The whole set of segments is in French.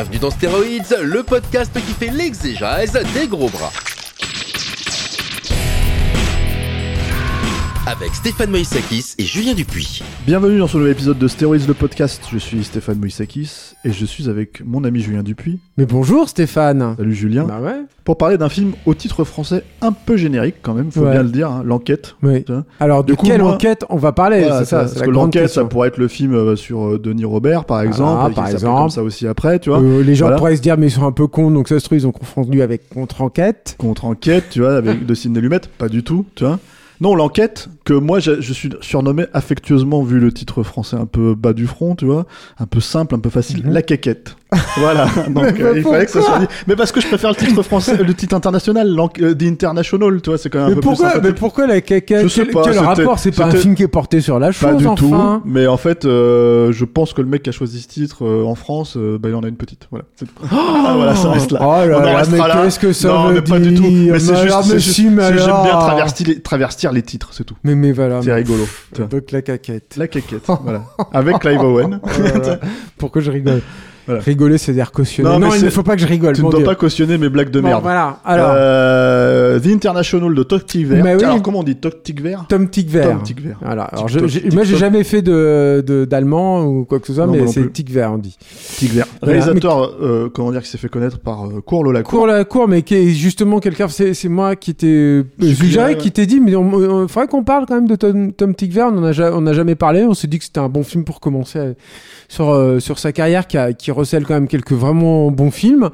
Bienvenue dans Stéroïdes, le podcast qui fait l'exégèse des gros bras. Avec Stéphane Moïsakis et Julien Dupuis. Bienvenue dans ce nouvel épisode de Stéroïdes le podcast. Je suis Stéphane Moïsakis et je suis avec mon ami Julien Dupuis. Mais bonjour Stéphane Salut Julien. Bah ouais. Pour parler d'un film au titre français un peu générique quand même, faut Ouais. bien le dire, hein, l'enquête. Oui. Alors de Du coup, quelle moi- enquête on va parler? Voilà, C'est ça, parce que grande l'enquête, ça pourrait être le film euh, sur euh, Denis Robert, par exemple, et qui par exemple. comme ça aussi après, tu vois. Euh, les gens Voilà. pourraient se dire mais ils sont un peu cons donc ça se trouve ils ont confondu avec contre-enquête. Contre-enquête, tu vois, avec de Sidney Lumet, pas du tout, tu vois. Non, l'enquête, que moi je, je suis surnommé affectueusement, vu le titre français un peu bas du front, tu vois, un peu simple, un peu facile, Mhm. la quéquette. Voilà, donc euh, il fallait que ça soit dit. Mais parce que je préfère le titre français, le titre international, euh, The International, tu vois, c'est quand même un Mais peu pourquoi, plus mais pourquoi la caca Je sais Quel, pas, quel rapport C'est pas un film qui est porté sur la chose Pas du enfin. tout, mais en fait, euh, je pense que le mec qui a choisi ce titre euh, en France, euh, bah, il en a une petite. Voilà. Tout. Ah, voilà, ça reste là. Oh là On en là, mais qu'est-ce que ça non, veut mais pas du tout. Mais c'est juste, si, j'aime bien traverser les, traverser les titres, c'est tout. Mais mais voilà. C'est rigolo. Donc la caquette. La quéquette, voilà. Avec Clive Owen. Oh. Pourquoi je rigole? Voilà. Rigoler, c'est dire cautionner. Non, Non, mais il ne faut pas que je rigole. tu ne dois Dieu. pas cautionner mes blagues de Bon, merde. voilà. Alors, Euh, The International de Toc Tigver. Oui. Alors, comment on dit Toc Tigver Tom Tigver. Tom Tigver. Voilà. Alors, je- j'ai- moi, j'ai jamais fait de de- d'allemand ou quoi que ce soit, Non, mais c'est. Tigver, on dit. Tigver. Réalisateur, euh, comment dire, qui s'est fait connaître par euh, Cour Lola Cours la cour, mais qui est justement quelqu'un. C'est c'est moi qui t'ai euh, suggéré, qui t'ai dit, mais il faudrait qu'on parle quand même de Tom, Tom Tigver. On n'a jamais parlé. On s'est dit que c'était un bon film pour commencer à- sur euh, sur sa carrière, qui, a- qui recèle quand même quelques vraiment bons films.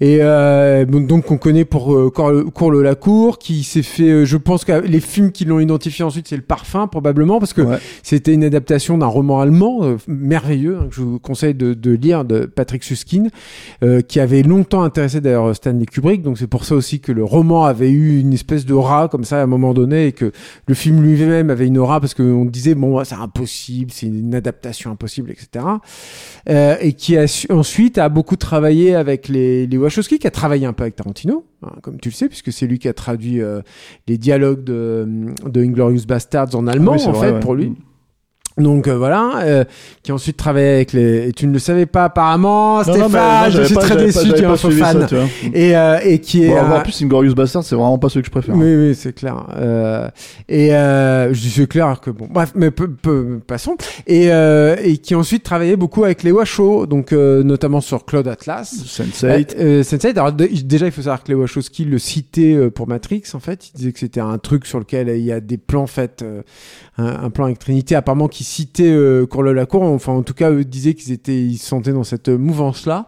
Et euh, donc qu'on connaît pour euh, Cour, le la cour, qui s'est fait. euh, je pense que les films qui l'ont identifié ensuite, c'est Le Parfum probablement, parce que Ouais. c'était une adaptation d'un roman allemand euh, merveilleux hein, que je vous conseille de, de lire de Patrick Susskind, euh, qui avait longtemps intéressé d'ailleurs Stanley Kubrick. Donc c'est pour ça aussi que le roman avait eu une espèce d'aura comme ça à un moment donné et que le film lui-même avait une aura parce qu'on disait bon c'est impossible, c'est une adaptation impossible, etc. Euh, et qui a su- ensuite a beaucoup travaillé avec les, les Wachowski, qui a travaillé un peu avec Tarantino, hein, comme tu le sais, puisque c'est lui qui a traduit euh, les dialogues de, de Inglorious Bastards en allemand Ah oui, en vrai, fait ouais. pour lui. Donc euh, voilà, euh, qui ensuite travaillé avec les. Et tu ne le savais pas apparemment, Stéphane. non, non, je suis pas- très pas- déçu, j'avais tu es pas un faux suivi ça, fan. tu vois. Et, euh, et qui est. Bon, en plus, Inglorious Bastard, c'est vraiment pas celui que je préfère. oui, oui, c'est clair. Euh, et euh, je dis c'est clair que bon, bref, mais peu, peu- passons. Et, euh, et qui ensuite travaillé beaucoup avec les Washoe, donc euh, notamment sur Claude Atlas. Sense8. Euh, Sense8, alors déjà il faut savoir que les Wachowski le citaient euh, pour Matrix en fait, il disait que c'était un truc sur lequel il y a des plans faits, euh, un, plan avec Trinité apparemment qui citait euh, Cour la cour, enfin en tout cas eux disaient qu'ils étaient, ils se sentaient dans cette mouvance là.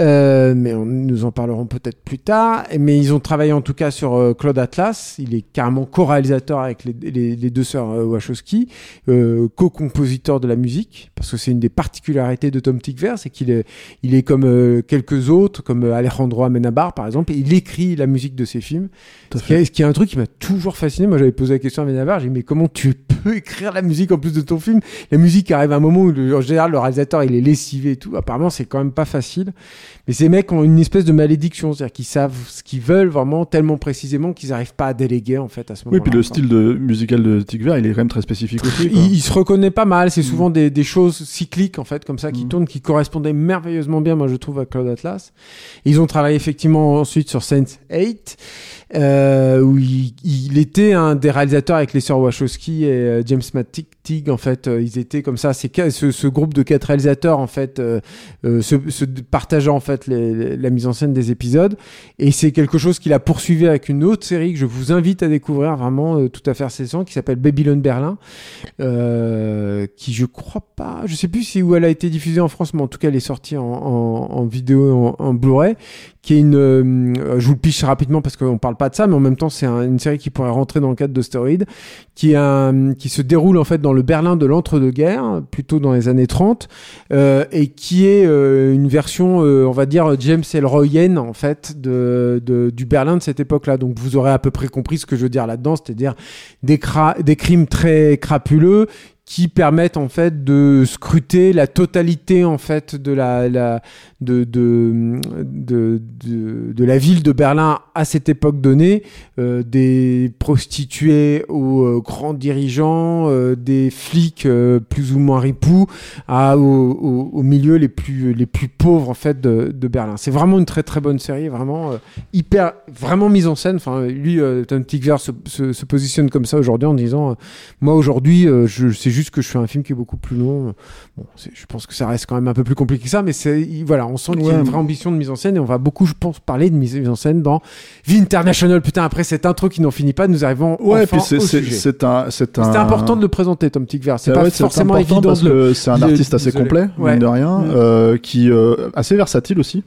Euh, mais on, nous en parlerons peut-être plus tard. Mais ils ont travaillé en tout cas sur euh, Claude Atlas. Il est carrément co-réalisateur avec les, les, les deux sœurs euh, Wachowski, euh, co-compositeur de la musique, parce que c'est une des particularités de Tom Tykwer, c'est qu'il est, il est comme quelques autres, comme Alejandro Amenabar par exemple, et il écrit la musique de ses films. Ce qui, est, ce qui est un truc qui m'a toujours fasciné. Moi, j'avais posé la question à Amenabar, j'ai dit mais comment tu peux écrire la musique en plus de ton film? La musique arrive à un moment où le- en général le réalisateur il est lessivé et tout. Apparemment, c'est quand même pas facile. Mais ces mecs ont une espèce de malédiction, c'est-à-dire qu'ils savent ce qu'ils veulent vraiment tellement précisément qu'ils n'arrivent pas à déléguer en fait à ce moment-là. Oui, puis le style de, musical de Tigver, il est quand même très spécifique aussi. Il, il se reconnaît pas mal, c'est Mm. souvent des, des choses cycliques en fait comme ça qui Mm. tournent, qui correspondaient merveilleusement bien, moi je trouve, à Claude Atlas. Ils ont travaillé effectivement ensuite sur Sense 8. Euh, où il, était un des réalisateurs avec les sœurs Wachowski et euh, James Mattig en fait euh, ils étaient comme ça. C'est ce, groupe de quatre réalisateurs en fait euh, se, partageant en fait la mise en scène des épisodes. Et c'est quelque chose qu'il a poursuivi avec une autre série que je vous invite à découvrir vraiment tout à fait récent qui s'appelle Babylon Berlin qui je crois pas je sais plus si où elle a été diffusée en France mais en tout cas elle est sortie en, vidéo en, Blu-ray qui est une je vous le piche rapidement parce qu'on parle pas de ça mais en même temps c'est un- une série qui pourrait rentrer dans le cadre de qui un, qui se déroule en fait dans le Berlin de l'entre-deux-guerres plutôt dans les années 30 euh, et qui est euh, une version euh, on va dire James Ellroyienne en fait de, de du Berlin de cette époque-là. Donc vous aurez à peu près compris ce que je veux dire là-dedans c'est-à-dire des, cra- des crimes très crapuleux qui permettent en fait de scruter la totalité en fait de la, de, de, de, de, la ville de Berlin à cette époque donnée, euh, des prostituées aux euh, grands dirigeants, euh, des flics plus ou moins ripoux, à, au, au, au milieu les plus, les plus pauvres en fait de, Berlin. C'est vraiment une très très bonne série, vraiment hyper, vraiment mise en scène. Enfin, lui, Tom Tykwer se, positionne comme ça aujourd'hui en disant, moi aujourd'hui, je c'est juste que je fais un film qui est beaucoup plus long. Bon, je pense que ça reste quand même un peu plus compliqué que ça, mais c'est il- voilà, on sent qu'il y a une vraie ambition de mise en scène et on va beaucoup, je pense, parler de mise en scène dans Vie International. Putain, après cette intro qui n'en finit pas, nous arrivons Ouais, enfin puis c'est au sujet. c'est un c'est un important de le présenter, Tom Tykwer. C'est Ah pas forcément évident parce que c'est un artiste assez complet, mine de rien, euh, qui euh, assez versatile aussi.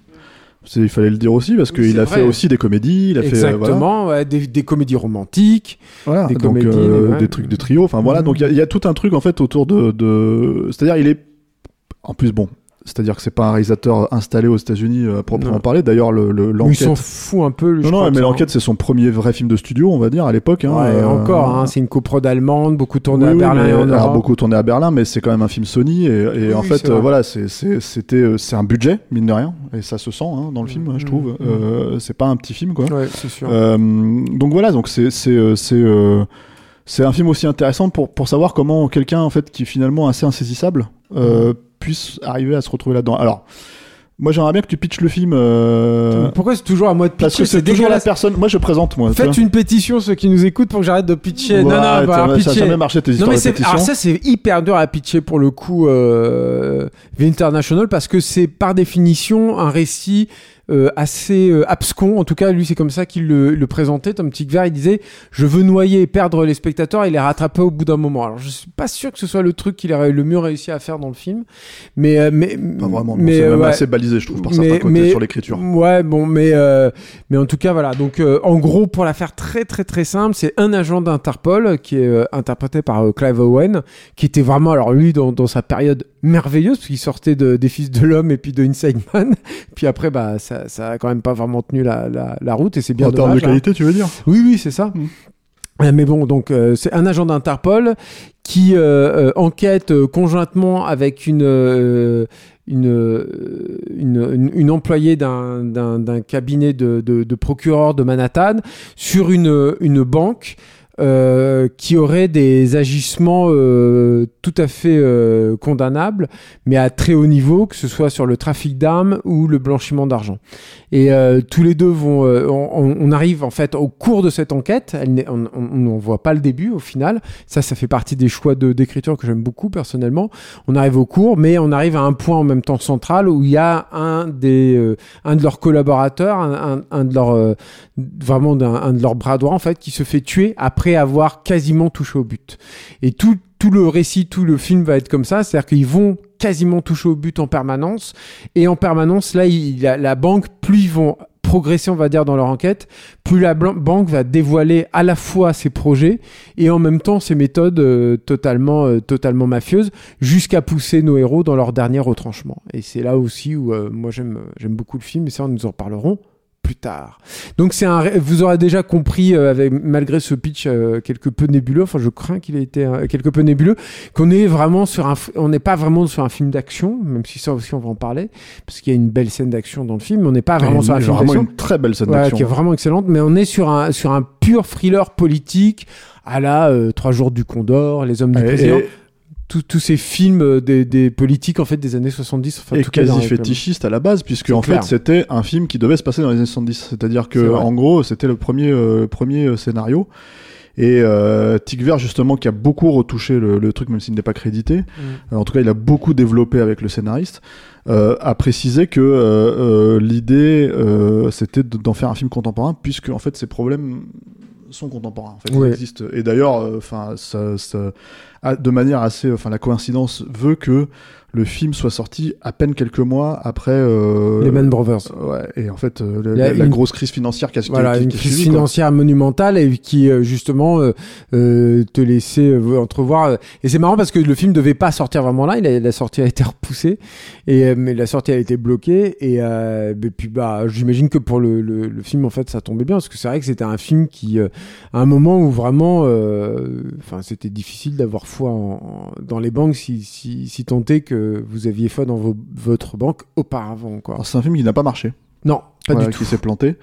Il fallait le dire aussi parce qu'il a vrai. fait aussi des comédies, il a fait euh, voilà. Ouais, des, des comédies romantiques. Voilà, Des donc, comédies, euh, ouais. des trucs de trio. Enfin voilà, Mhm. donc il y a- il y, a tout un truc en fait autour de, de... c'est-à-dire il est en plus bon. C'est-à-dire que c'est pas un réalisateur installé aux États-Unis euh, à proprement parler. D'ailleurs, le le- il s'en l'enquête. fout un peu. Non, non, mais que l'enquête c'est son premier vrai film de studio, on va dire à l'époque. Hein, Ouais, euh, encore, hein, c'est une coprode allemande, beaucoup tournée oui, à oui, Berlin mais- et en alors, Europe. beaucoup tourné à Berlin, mais c'est quand même un film Sony et, et Oui, en fait c'est euh, voilà, c'est c'est- c'était c'est un budget mine de rien et ça se sent hein, dans le film, Mhm. je trouve. Mhm. Euh, c'est pas un petit film quoi. Ouais, c'est sûr. Donc voilà, donc c'est c'est c'est c'est un film aussi intéressant pour pour savoir comment quelqu'un en fait qui est finalement assez insaisissable euh, puisse arriver à se retrouver là-dedans. Alors moi j'aimerais bien que tu pitches le film euh, Pourquoi c'est toujours à moi de pitcher parce que c'est toujours la personne. Moi je présente moi. Faites une pétition, ceux qui nous écoutent, pour que j'arrête de pitcher. non, Ouais, non, bah, t'as- alors, ça a pitcher. jamais marché tes Non histoires mais de alors ça c'est hyper dur à pitcher pour le coup euh, The International parce que c'est par définition un récit euh, assez euh, abscon en tout cas lui c'est comme ça qu'il le, le présentait Tom Tykwer il disait je veux noyer et perdre les spectateurs et les rattraper au bout d'un moment alors je suis pas sûr que ce soit le truc qu'il aurait le mieux réussi à faire dans le film mais euh, mais Pas vraiment. mais c'est même ouais. assez balisé je trouve par Mais- certains côtés mais- sur l'écriture. Ouais, bon, mais euh, mais en tout cas voilà. Donc euh, en gros, pour la faire très très très simple, c'est un agent d'Interpol qui est euh, interprété par Clive Owen, qui était vraiment alors lui dans, dans sa période merveilleuse parce qu'il sortait de, des Fils de l'homme et puis de Inside Man. puis après, bah ça ça a quand même pas vraiment tenu la la, la route et c'est bien en termes de hein. qualité, tu veux dire? Oui, oui, c'est ça. Mm. Euh, Mais bon, donc euh, c'est un agent d'Interpol qui euh, enquête conjointement avec une une, euh, une, une, une employée d'un d'un- d'un cabinet de, de, de procureur de Manhattan sur une, une banque euh, qui aurait des agissements euh, tout à fait euh, condamnables, mais à très haut niveau, que ce soit sur le trafic d'armes ou le blanchiment d'argent. Et tous les deux vont, on, arrive en fait au cours de cette enquête. On n'en voit pas le début au final. Ça, ça fait partie des choix de d'écriture que j'aime beaucoup personnellement. On arrive au cours, mais on arrive à un point en même temps central où il y a un des, un de leurs collaborateurs, un, un, un de leurs, vraiment d'un, un de leurs bras droits en fait, qui se fait tuer après avoir quasiment touché au but. Et tout tout le récit, tout le film va être comme ça, c'est-à-dire qu'ils vont quasiment toucher au but en permanence, et en permanence, là, il, la, la banque, plus ils vont progresser, on va dire, dans leur enquête, plus la banque va dévoiler à la fois ses projets et en même temps ses méthodes euh, totalement, euh, totalement mafieuses, jusqu'à pousser nos héros dans leur dernier retranchement. Et c'est là aussi où euh, moi j'aime beaucoup le film, et ça, nous en reparlerons plus tard. Donc c'est un, vous aurez déjà compris euh, avec malgré ce pitch euh, quelque peu nébuleux, enfin je crains qu'il ait été euh, quelque peu nébuleux, qu'on est vraiment sur un, on n'est pas vraiment sur un film d'action, même si ça aussi on va en parler, parce qu'il y a une belle scène d'action dans le film, mais on n'est pas vraiment sur un film vraiment d'action. une très belle scène Ouais, d'action. qui est vraiment excellente, mais on est sur un sur un pur thriller politique à la euh, Trois jours du Condor, Les hommes du Et- président. et- tous ces films euh, des, des politiques en fait des années 70 enfin, en et tout quasi fétichiste à la base, puisque en clair. fait c'était un film qui devait se passer dans les années 70. C'est-à-dire C'est que en gros c'était le premier euh, premier euh, scénario. Et euh, Tigver justement qui a beaucoup retouché le, le truc même s'il n'est pas crédité. Mm. Euh, en tout cas il a beaucoup développé avec le scénariste. euh, a précisé que euh, l'idée euh, c'était de- d'en faire un film contemporain puisque en fait ces problèmes sont contemporains en fait et d'ailleurs euh, enfin ça, ça de manière assez enfin la coïncidence veut que le film soit sorti à peine quelques mois après euh, les Man Brothers. Ouais et en fait euh, la, grosse crise financière qui a voilà qui- une qui crise suivi, financière monumentale et qui euh, justement euh, euh, te laissait entrevoir et c'est marrant parce que le film devait pas sortir vraiment là. Il a, la sortie a été repoussée et mais la sortie a été bloquée et, et puis bah j'imagine que pour le, le, le film en fait ça tombait bien parce que c'est vrai que c'était un film qui à un moment où vraiment enfin c'était difficile d'avoir foi en- en- dans les banques si, si, si tant est que vous aviez foi dans vos- votre banque auparavant c'est un film qui n'a pas marché. Non pas voilà, du tout. qui s'est planté.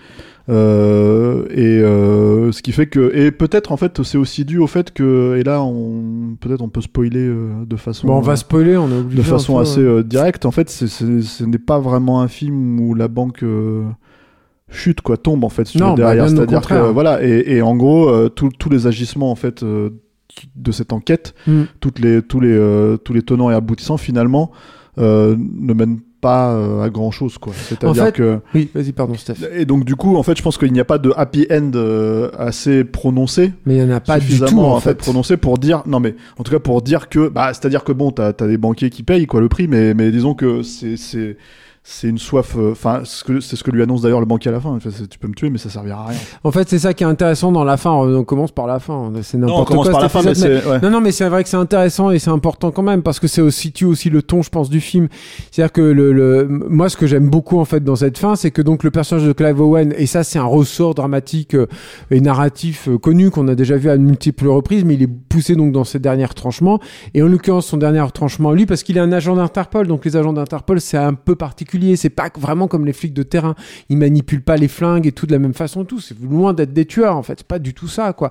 Euh, et euh, ce qui fait que et peut-être en fait c'est aussi dû au fait que et là on peut-être on peut spoiler euh, de façon Bon, on va spoiler, on obligé. de façon peu, assez directe. En fait c'est- c'est- ce n'est pas vraiment un film où la banque chute quoi tombe en fait Non, veux, bah, derrière bien au c'est-à-dire que voilà et, et en gros tous les agissements en fait de cette enquête Mm. toutes les tous les euh, tous les tenants et aboutissants finalement euh, ne mènent pas euh, à grand chose quoi c'est-à-dire fait, que Oui, vas-y, pardon, Steph. et donc du coup, en fait, je pense qu'il n'y a pas de happy end assez prononcé, Mais il n'y en a pas du suffisamment tout, en en fait fait. prononcé pour dire non mais en tout cas pour dire que bah c'est-à-dire que bon t'as as des banquiers qui payent quoi le prix, mais mais disons que c'est c'est une soif. euh, Enfin, ce que c'est ce que lui annonce d'ailleurs le banquier à la fin. Enfin, tu peux me tuer, mais ça servira à rien. En fait, c'est ça qui est intéressant dans la fin. On commence par la fin. C'est n'importe quoi. par la fin, mais ouais. Non, non, mais c'est vrai que c'est intéressant et c'est important quand même parce que c'est aussi situe aussi le ton, je pense, du film. C'est-à-dire que le, le- moi, ce que j'aime beaucoup en fait dans cette fin, c'est que donc le personnage de Clive Owen et ça, c'est un ressort dramatique euh, et narratif euh, connu qu'on a déjà vu à multiples reprises, mais il est poussé donc dans ses derniers retranchements et en l'occurrence son dernier retranchement lui parce qu'il est un agent d'Interpol. Donc les agents d'Interpol, c'est un peu particulier. C'est pas vraiment comme les flics de terrain. Ils manipulent pas les flingues et tout de la même façon. Tout, c'est loin d'être des tueurs en fait. C'est pas du tout ça quoi.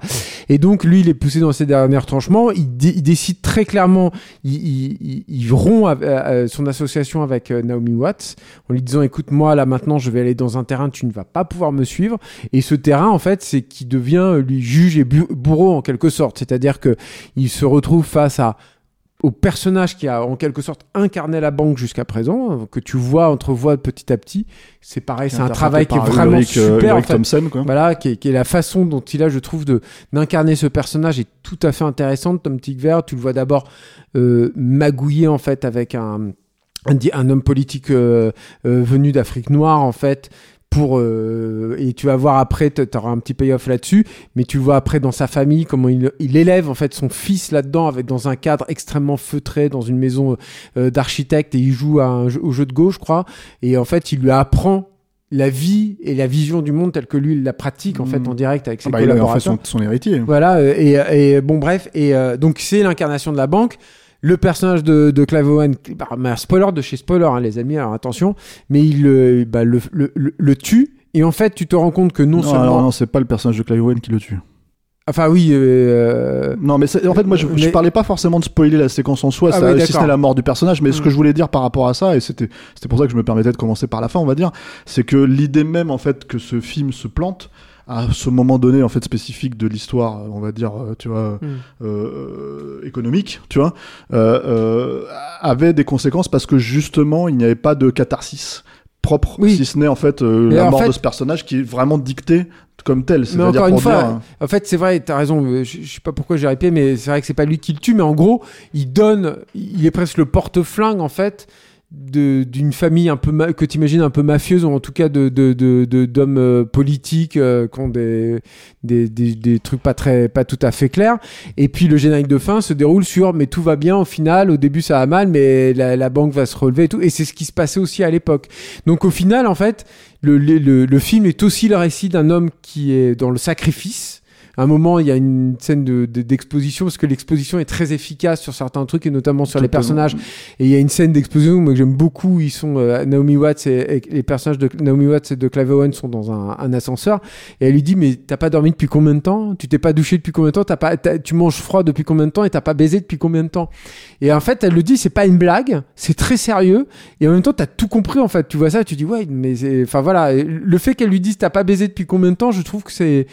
Et donc lui, il est poussé dans ses derniers retranchements. Il, dé- il décide très clairement, il, rompt avec, euh, son association avec euh, Naomi Watts en lui disant écoute moi là maintenant je vais aller dans un terrain, tu ne vas pas pouvoir me suivre. Et ce terrain en fait c'est qui devient euh, lui juge et bourreau en quelque sorte. C'est-à-dire que il se retrouve face à au personnage qui a en quelque sorte incarné la banque jusqu'à présent, euh, que tu vois entrevois petit à petit. C'est pareil, c'est un travail qui est vraiment Ulrich, euh, super. en Ulrich fait. Thompson, quoi. Voilà, qui est, qui est la façon dont il a, je trouve, de d'incarner ce personnage est tout à fait intéressante. Tom Tigver, tu le vois d'abord euh, magouiller en fait avec un un homme politique euh, euh, venu d'Afrique noire en fait. Pour euh, et tu vas voir après, tu auras un petit payoff là-dessus, mais tu vois après dans sa famille comment il, il élève en fait son fils là-dedans avec dans un cadre extrêmement feutré dans une maison euh, d'architecte et il joue à un au jeu de go, je crois, et en fait il lui apprend la vie et la vision du monde telle que lui il la pratique en fait en direct avec ses Ah bah, il a en fait son, son héritier. Voilà, euh, et, et bon, bref, et euh, donc c'est l'incarnation de la banque. Le personnage de, de Clive Owen, bah, spoiler de chez spoiler, hein, les amis, alors attention, mais il euh, bah, le, le, le- le tue. Et en fait, tu te rends compte que non, Non, seulement. alors non, c'est pas le personnage de Clive Owen qui le tue. Enfin, oui. euh, Non, mais c'est- en fait, moi, je, je Mais- parlais pas forcément de spoiler la séquence en soi, Ah ça, oui, si n'est la mort du personnage, mais ce Mm. que je voulais dire par rapport à ça, et c'était c'était pour ça que je me permettais de commencer par la fin, on va dire, c'est que l'idée même, en fait, que ce film se plante à ce moment donné, en fait, spécifique de l'histoire, on va dire, euh, tu vois, Mm. euh, économique, tu vois, euh, avait des conséquences parce que justement, il n'y avait pas de catharsis propre, Oui. si ce n'est en fait la en mort fait- de ce personnage qui est vraiment dictée comme tel. Mais C'est-à-dire encore une fois, dire, en fait, c'est vrai, t'as raison. Je, je sais pas pourquoi j'ai répété, mais c'est vrai que c'est pas lui qui le tue, mais en gros, il donne, il est presque le porte-flingue en fait d'une famille un peu que t'imagines un peu mafieuse ou en tout cas de d'hommes euh, politiques euh, qui ont des, des des trucs pas très pas tout à fait clairs. Et puis le générique de fin se déroule sur mais tout va bien au final. Au début ça va mal, mais la, la banque va se relever et tout. Et c'est ce qui se passait aussi à l'époque. Donc au final, en fait, le, le- le film est aussi le récit d'un homme qui est dans le sacrifice. À un moment, il y a une scène de- de- d'exposition parce que l'exposition est très efficace sur certains trucs et notamment sur les personnages. Et il y a une scène d'exposition moi, que j'aime beaucoup. Ils sont euh, Naomi Watts et, et les personnages de Naomi Watts et de Clive Owen sont dans un, un ascenseur et elle lui dit mais t'as pas dormi depuis combien de temps? Tu t'es pas douché depuis combien de temps? T'as pas tu manges froid depuis combien de temps et t'as pas baisé depuis combien de temps? Et en fait, elle le dit, c'est pas une blague, c'est très sérieux. Et en même temps, t'as tout compris en fait. Tu vois ça, tu dis ouais, mais c'est, enfin voilà, le fait qu'elle lui dise t'as pas baisé depuis combien de temps, je trouve que c'est,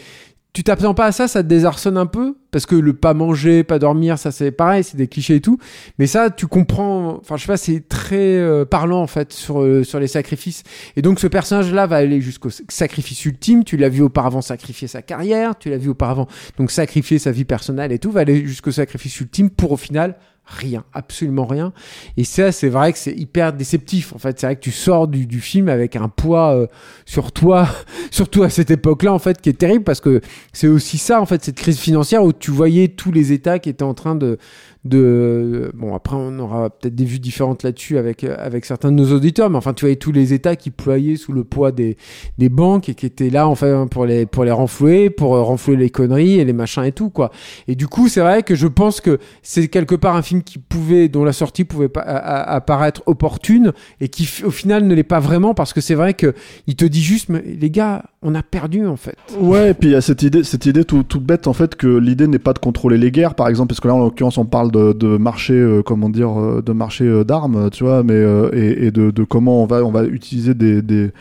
tu t'attends pas à ça, ça te désarçonne un peu? Parce que le pas manger, pas dormir, ça c'est pareil, c'est des clichés et tout. Mais ça, tu comprends. Enfin, je sais pas, c'est très euh, parlant en fait sur euh, sur les sacrifices. Et donc ce personnage-là va aller jusqu'au sacrifice ultime. Tu l'as vu auparavant sacrifier sa carrière, tu l'as vu auparavant donc sacrifier sa vie personnelle et tout, va aller jusqu'au sacrifice ultime pour au final rien, absolument rien. Et ça, c'est vrai que c'est hyper déceptif. En fait, c'est vrai que tu sors du, du film avec un poids euh, sur toi, surtout à cette époque-là, en fait, qui est terrible parce que c'est aussi ça, en fait, cette crise financière où tu voyais tous les États qui étaient en train de, de bon après on aura peut-être des vues différentes là-dessus avec euh, avec certains de nos auditeurs mais enfin tu voyais tous les États qui ployaient sous le poids des des banques et qui étaient là enfin pour les pour les renflouer pour euh, renflouer les conneries et les machins et tout quoi. Et du coup c'est vrai que je pense que c'est quelque part un film qui pouvait dont la sortie pouvait pas apparaître opportune et qui au final ne l'est pas vraiment parce que c'est vrai que il te dit juste mais les gars on a perdu en fait Ouais, et puis il y a cette idée, cette idée tout, toute bête en fait que l'idée n'est pas de contrôler les guerres, par exemple, parce que là en l'occurrence on parle de, de marché, euh, comment dire, euh, de marché euh, d'armes, tu vois, mais euh, et, et de, de comment on va, on va utiliser des, des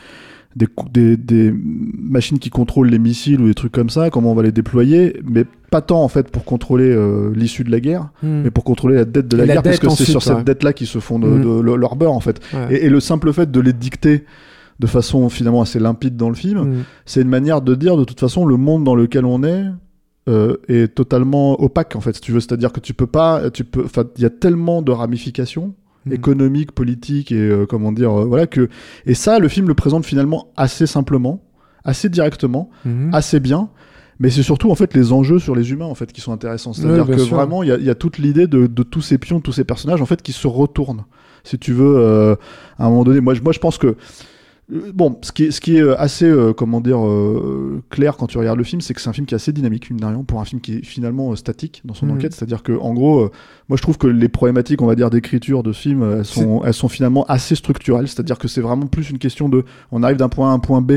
des, des, des machines qui contrôlent les missiles ou des trucs comme ça, comment on va les déployer, mais pas tant en fait pour contrôler euh, l'issue de la guerre, Hmm. mais pour contrôler la dette de la guerre, parce que c'est sur cette dette-là qu'ils se font de, de- leur beurre en fait. Ouais. Et, et le simple fait de les dicter de façon finalement assez limpide dans le film, Hmm. c'est une manière de dire de toute façon le monde dans lequel on est euh, est totalement opaque en fait si tu veux c'est-à-dire que tu peux pas tu peux enfin il y a tellement de ramifications Mm. économiques politiques et euh, comment dire euh, voilà que et ça le film le présente finalement assez simplement assez directement Mhm. assez bien mais c'est surtout en fait les enjeux sur les humains en fait qui sont intéressants c'est-à-dire que sûr. vraiment il y y a toute l'idée de, de tous ces pions de tous ces personnages en fait qui se retournent si tu veux euh, à un moment donné moi je, moi je pense que Bon, ce qui est, ce qui est euh, assez, euh, comment dire, euh, clair quand tu regardes le film, c'est que c'est un film qui est assez dynamique, de rien, pour un film qui est finalement euh, statique dans son Mhm. enquête. C'est-à-dire que, en gros, euh, moi je trouve que les problématiques, on va dire, d'écriture de ce film, euh, elles sont, elles sont finalement assez structurelles. C'est-à-dire que c'est vraiment plus une question de, on arrive d'un point A à un point B,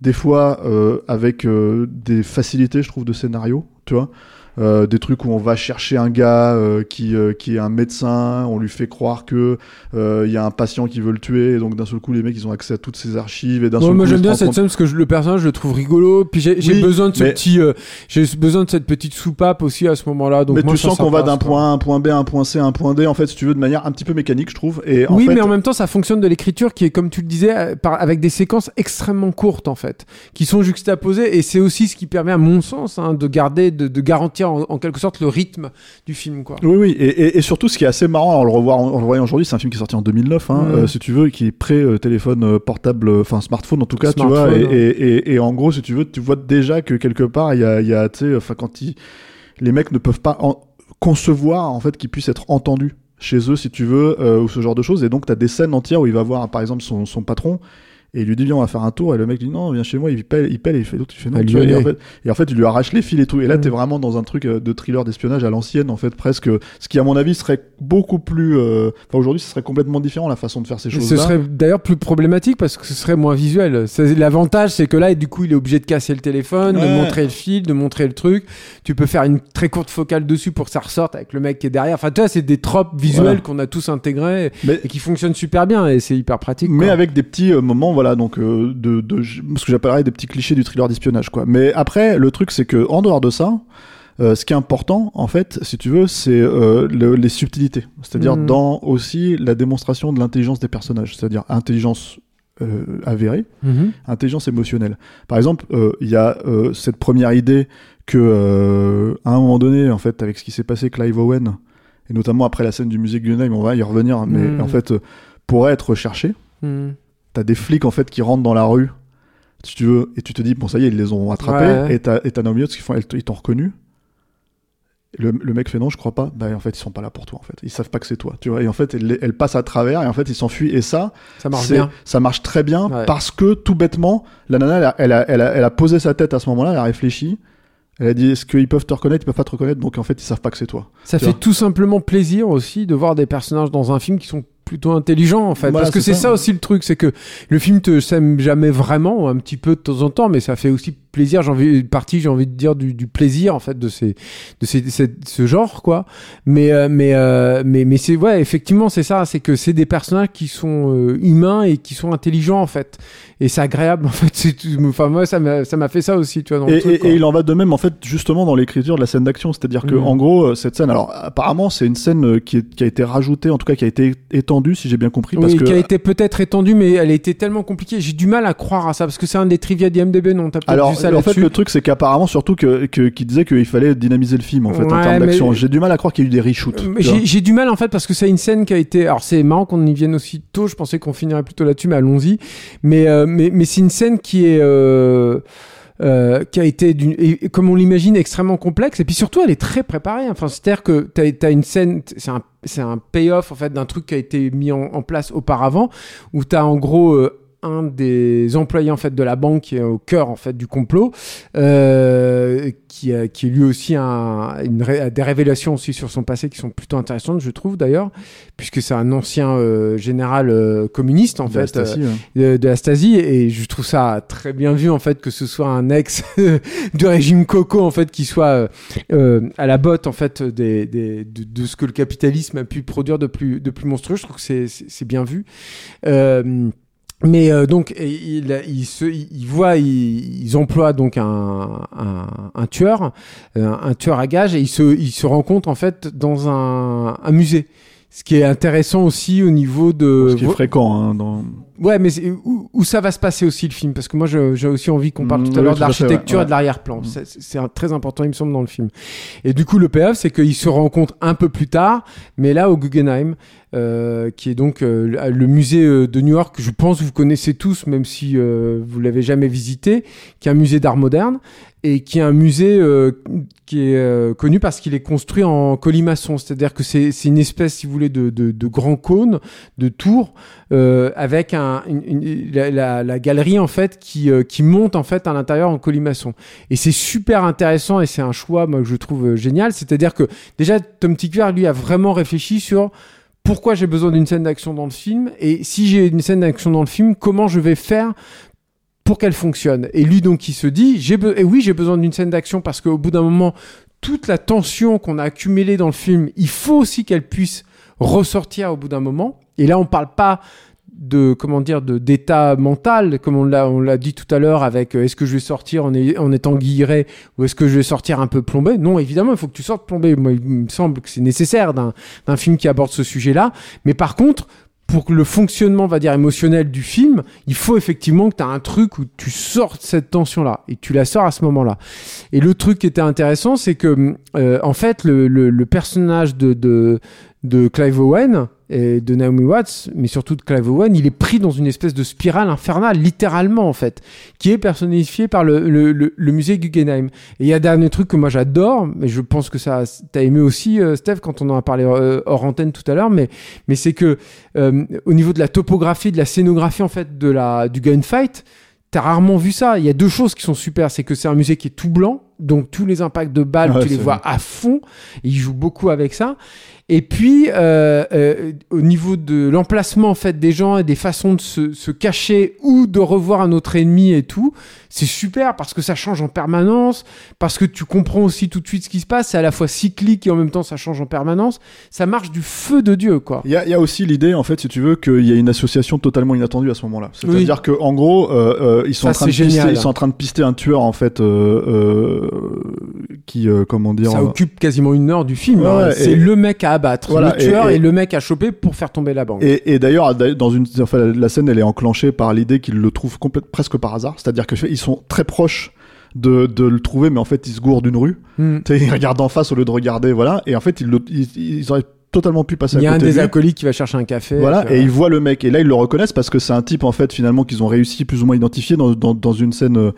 des fois euh, avec euh, des facilités, je trouve, de scénario, tu vois. Euh, des trucs où on va chercher un gars euh, qui, euh, qui est un médecin, on lui fait croire que il y a un patient qui veut le tuer, et donc d'un seul coup les mecs ils ont accès à toutes ces archives et d'un Ouais, seul moi j'aime bien cette compte- scène parce que je- le personnage je le trouve rigolo. Puis j'ai Oui, besoin de ce mais- petit j'ai besoin de cette petite soupape aussi à ce moment-là. Donc mais moi, tu sens qu'on va d'un point A à un point B un point C à un point D en fait si tu veux de manière un petit peu mécanique je trouve. Et en oui fait mais en même temps ça fonctionne de l'écriture qui est comme tu le disais par- avec des séquences extrêmement courtes en fait qui sont juxtaposées. Et c'est aussi ce qui permet à mon sens hein, de garder de, de garantir en, en quelque sorte le rythme du film quoi Oui, oui, et, et, et surtout ce qui est assez marrant en le, revoir, en, le voyant aujourd'hui, c'est un film qui est sorti en 2009, hein, euh, si tu veux, qui est pré-téléphone euh, portable, euh, enfin smartphone en tout cas, tu vois, et, en gros, si tu veux, tu vois déjà que quelque part, il y a, y a tu sais, enfin quand ils, les mecs ne peuvent pas concevoir en fait qu'ils puissent être entendus chez eux, si tu veux, euh, ou ce genre de choses, et donc tu as des scènes entières où il va voir, par exemple, son, son patron. Et il lui dit viens on va faire un tour et le mec lui dit non viens chez moi il pèle il pèle et il fait l'autre il fait non tu vois, et, en fait, et en fait il lui arrache les fils et tout et là Mm. t'es vraiment dans un truc euh, de thriller d'espionnage à l'ancienne en fait presque ce qui à mon avis serait beaucoup plus euh, enfin aujourd'hui ce serait complètement différent la façon de faire ces choses ce là serait d'ailleurs plus problématique parce que ce serait moins visuel. L'avantage, c'est que là, du coup, il est obligé de casser le téléphone, de montrer le fil, de montrer le truc. Tu peux faire une très courte focale dessus pour que ça ressorte avec le mec qui est derrière. Enfin, tu vois, c'est des tropes visuels Voilà. qu'on a tous intégrés mais et qui fonctionnent super bien et c'est hyper pratique. mais quoi. avec des petits euh, moments voilà donc euh, de, de ce que j'appellerais des petits clichés du thriller d'espionnage quoi mais après le truc c'est que en dehors de ça euh, ce qui est important, en fait, si tu veux, c'est euh, le- les subtilités. C'est-à-dire Mhm. dans aussi la démonstration de l'intelligence des personnages. C'est-à-dire intelligence euh, avérée, Mhm. intelligence émotionnelle. Par exemple, il y a cette première idée que, à un moment donné, en fait, avec ce qui s'est passé, Clive Owen, et notamment après la scène du musée Guggenheim, on va y revenir, mais Mm. en fait, euh, pour être recherché, Mhm. T'as des flics en fait qui rentrent dans la rue, si tu veux, et tu te dis bon ça y est, ils les ont attrapés, Ouais. et t'as et t'as Naomi Watts qui font, ils t'ont reconnu. Le, le mec fait non, je crois pas. Bah en fait ils sont pas là pour toi en fait. Ils savent pas que c'est toi, tu vois. Et en fait elle, elle passe à travers et en fait ils s'enfuient. Et ça, Ça marche bien. ça marche très bien Ouais. parce que tout bêtement, la nana, elle a, elle a, elle a, elle a posé sa tête à ce moment-là, elle a réfléchi. Elle a dit est-ce qu'ils peuvent te reconnaître, ils peuvent pas te reconnaître, donc en fait ils savent pas que c'est toi. Ça fait tout simplement plaisir aussi de voir des personnages dans un film qui sont plutôt intelligents en fait Voilà, parce que c'est ça. aussi le truc c'est que le film te sème jamais vraiment un petit peu de temps en temps mais ça fait aussi plaisir j'ai envie une partie j'ai envie de dire du, du plaisir en fait de ces de ces, cette- ce genre quoi mais euh, mais euh, mais mais c'est ouais effectivement c'est ça c'est que c'est des personnages qui sont euh, humains et qui sont intelligents en fait et c'est agréable en fait enfin moi ça m'a ça m'a fait ça aussi tu vois dans le Et, truc, et- quoi. et il en va de même en fait justement dans l'écriture de la scène d'action, c'est-à-dire que Mhm. en gros euh, cette scène, alors apparemment c'est une scène qui, est- qui a été rajoutée, en tout cas qui a été étendue si j'ai bien compris, parce oui, que qui a été peut-être étendue, mais elle a été tellement compliquée. J'ai du mal à croire à ça parce que c'est un des trivia d'IMDb, non T'as alors ça en fait le truc c'est qu'apparemment surtout que que- qu'il disait qu'il fallait dynamiser le film en fait en termes mais- d'action. J'ai du mal à croire qu'il y a eu des reshoots. Euh, tu. J'ai du mal en fait parce que c'est une scène qui a été. Alors c'est marrant qu'on y vienne aussi tôt. Je pensais qu'on finirait plutôt là-dessus, mais allons-y. Mais euh, mais mais c'est une scène qui est euh, euh, qui a été et- comme on l'imagine extrêmement complexe et puis surtout elle est très préparée. Enfin c'est-à-dire que t'as as une scène, c'est un c'est un payoff en fait d'un truc qui a été mis en, en place auparavant où t'as en gros euh, un des employés en fait de la banque qui est au cœur en fait du complot, euh, qui, a- qui est lui aussi un, une des révélations aussi sur son passé qui sont plutôt intéressantes, je trouve d'ailleurs, puisque c'est un ancien euh, général euh, communiste en De la fait Stasi, ouais. euh, de, de la Stasi, et je trouve ça très bien vu en fait que ce soit un ex du régime Coco en fait qui soit euh, euh, à la botte en fait des, des- de, de ce que le capitalisme a pu produire de plus de plus monstrueux. Je trouve que c'est bien vu. Euh, mais euh, donc il, il, se, il voit, il- ils emploient donc un, un, un tueur, euh, un tueur à gages, et il se, il se rencontre en fait dans un, un musée. Ce qui est intéressant aussi au niveau de. Ce qui est fréquent hein, dans. Ouais, mais où, où ça va se passer aussi le film? Parce que moi, j'ai aussi envie qu'on parle Mm, tout à l'heure de l'architecture ouais, et de l'arrière-plan. C'est- C'est un- très important, il me semble, dans le film. Et du coup, le payoff, c'est qu'ils se rencontrent un peu plus tard, mais là, au Guggenheim, euh, qui est donc euh, le- musée euh, de New York, je pense que vous connaissez tous, même si euh, vous l'avez jamais visité, qui est un musée d'art moderne et qui est un musée euh, qui est connu parce qu'il est construit en colimaçon, c'est-à-dire que c'est une espèce, si vous voulez, de, de, de grand cône, de tour, avec un, une- la, la- galerie en fait qui, qui monte en fait à l'intérieur en colimaçon. Et c'est super intéressant et c'est un choix moi que je trouve génial. C'est-à-dire que déjà Tom Tykwer lui a vraiment réfléchi sur pourquoi j'ai besoin d'une scène d'action dans le film et si j'ai une scène d'action dans le film, comment je vais faire pour qu'elle fonctionne. Et lui donc il se dit, et oui j'ai besoin d'une scène d'action parce qu'au bout d'un moment toute la tension qu'on a accumulée dans le film, il faut aussi qu'elle puisse ressortir au bout d'un moment. Et là on parle pas de comment dire de d'état mental comme on l'a on l'a dit tout à l'heure avec euh, est-ce que je vais sortir en, étant guilleré ou est-ce que je vais sortir un peu plombé? Non évidemment il faut que tu sortes plombé. Moi il me semble que c'est nécessaire d'un d'un film qui aborde ce sujet là mais par contre pour le fonctionnement, on va dire, émotionnel du film, il faut effectivement que tu as un truc où tu sortes cette tension-là. Et tu la sors à ce moment-là. Et le truc qui était intéressant, c'est que, euh, en fait, le, le- le personnage de, de, de Clive Owen de Naomi Watts, mais surtout de Clive Owen, il est pris dans une espèce de spirale infernale, littéralement, en fait, qui est personnifiée par le, le, le- le musée Guggenheim. Et il y a un dernier truc que moi j'adore, mais je pense que ça, t'as aimé aussi, euh, Steph, quand on en a parlé euh, hors antenne tout à l'heure, mais, mais c'est que euh, au niveau de la topographie, de la scénographie en fait de la du gunfight, t'as rarement vu ça. Il y a deux choses qui sont super, c'est que c'est un musée qui est tout blanc, donc tous les impacts de balles, Ouais, tu les vois à fond. Il joue beaucoup avec ça. Et puis euh, euh, au niveau de l'emplacement en fait des gens et des façons de se, se cacher ou de revoir un autre ennemi et tout, c'est super parce que ça change en permanence, parce que tu comprends aussi tout de suite ce qui se passe. C'est à la fois cyclique et en même temps ça change en permanence. Ça marche du feu de dieu quoi. Il y a, il y a aussi l'idée, en fait, si tu veux, qu'il y a une association totalement inattendue à ce moment-là. C'est-à-dire que, en gros, euh, euh, ils sont Ça, en train de pister, ils sont en train de pister un tueur, en fait, euh, euh, qui, comment dire, Ça occupe quasiment une heure du film. Ouais, hein. c'est et- le mec à abattre, Voilà, le tueur et- et, et- le mec à choper pour faire tomber la banque. Et, et d'ailleurs, dans une, enfin, la scène, elle est enclenchée par l'idée qu'ils le trouvent presque par hasard. C'est-à-dire que ils sont très proches de, de le trouver, mais en fait, ils se gourdent d'une rue. Hmm. Ils regardent en face au lieu de regarder, voilà. Et en fait, ils, le- ils, ils auraient totalement pu passer Il y à a un côté de des acolytes qui va chercher un café. Voilà, et ils voient le mec. Et là, ils le reconnaissent parce que c'est un type, en fait, finalement, qu'ils ont réussi plus ou moins à identifier dans, dans, dans une scène euh,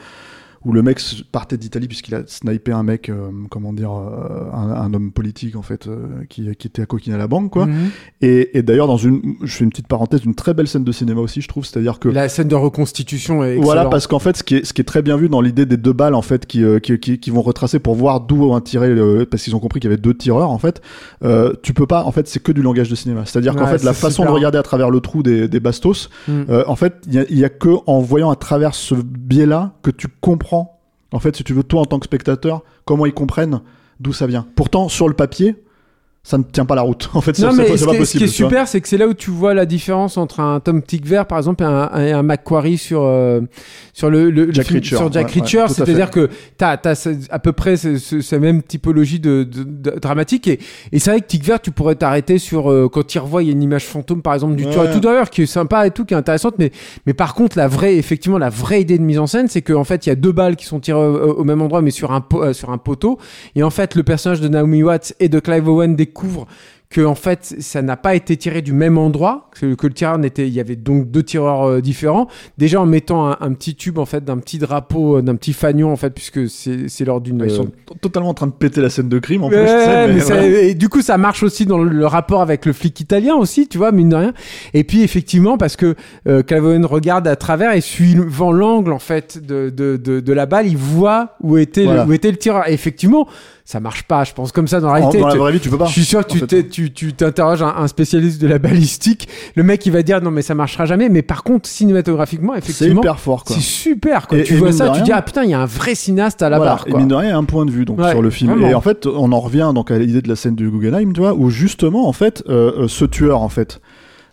où le mec partait d'Italie puisqu'il a snipé un mec, euh, comment dire, euh, un, un homme politique en fait, euh, qui, qui était à coquiner à la banque, quoi. Mhm. Et, et d'ailleurs, dans une, je fais une petite parenthèse, une très belle scène de cinéma aussi, je trouve, c'est-à-dire que La scène de reconstitution est voilà, parce qu'en fait, ce qui est, ce qui est très bien vu dans l'idée des deux balles, en fait, qui, qui, qui, qui vont retracer pour voir d'où ont tiré, parce qu'ils ont compris qu'il y avait deux tireurs, en fait, tu peux pas, en fait, c'est que du langage de cinéma. C'est-à-dire qu'en fait, la façon super. de regarder à travers le trou des, des bastos, Mm. en fait, il y y a que en voyant à travers ce biais-là que tu comprends, en fait, si tu veux, toi, en tant que spectateur, comment ils comprennent d'où ça vient? Pourtant, sur le papier, ça ne tient pas la route. En fait, c'est mais pas, ce qui, pas est, ce qui possible. est tu vois. super, c'est que c'est là où tu vois la différence entre un Tom Tickver, par exemple, et un, et un Macquarie sur, euh, sur le, le- le Jack film- Reacher, sur Jack ouais, Reacher. C'est-à-dire que t'as, t'as ce- à peu près ce- ce- cette même typologie de, de- de- dramatique. Et, et c'est vrai que Tickver, tu pourrais t'arrêter sur, euh, quand il revoit, il y a une image fantôme, par exemple, du Ouais. tueur et tout d'ailleurs, qui est sympa et tout, qui est intéressante. Mais, mais par contre, la vraie, effectivement, la vraie idée de mise en scène, c'est qu'en fait, il y a deux balles qui sont tirées au, au même endroit, mais sur un, euh, sur un poteau. Et en fait, le personnage de Naomi Watts et de Clive Owen découvre que en fait ça n'a pas été tiré du même endroit que, que le tireur n'était il y avait donc deux tireurs euh, différents déjà en mettant un, un petit tube en fait d'un petit drapeau euh, d'un petit fanion en fait puisque c'est lors d'une Ils sont euh, t- totalement en train de péter la scène de crime, en Ouais, plus. tu sais, mais mais ça- voilà. et du coup, ça marche aussi dans le, le rapport avec le flic italien aussi, tu vois, mine de rien. Et puis, effectivement, parce que euh, regarde à travers et suivant l'angle, en fait, de, de, de, de la balle, il voit où était, Voilà. le, où était le tireur. Et effectivement, ça marche pas, je pense, comme ça dans la réalité. dans la Tu- vraie vie, tu peux pas. je suis sûr que tu t'interroges un, un spécialiste de la balistique. Le mec, il va dire non, mais ça marchera jamais. Mais par contre, cinématographiquement, C'est effectivement, hyper fort, quoi. c'est super. Quoi. Et- tu et vois ça, tu dis ah putain, il y a un vrai cinéaste à la Voilà. barre. Et Quoi. mine de rien, un point de vue donc Ouais, sur le film. vraiment. Et en fait, on en revient donc à l'idée de la scène du Guggenheim, tu vois, où justement, en fait, euh, euh, ce tueur, en fait,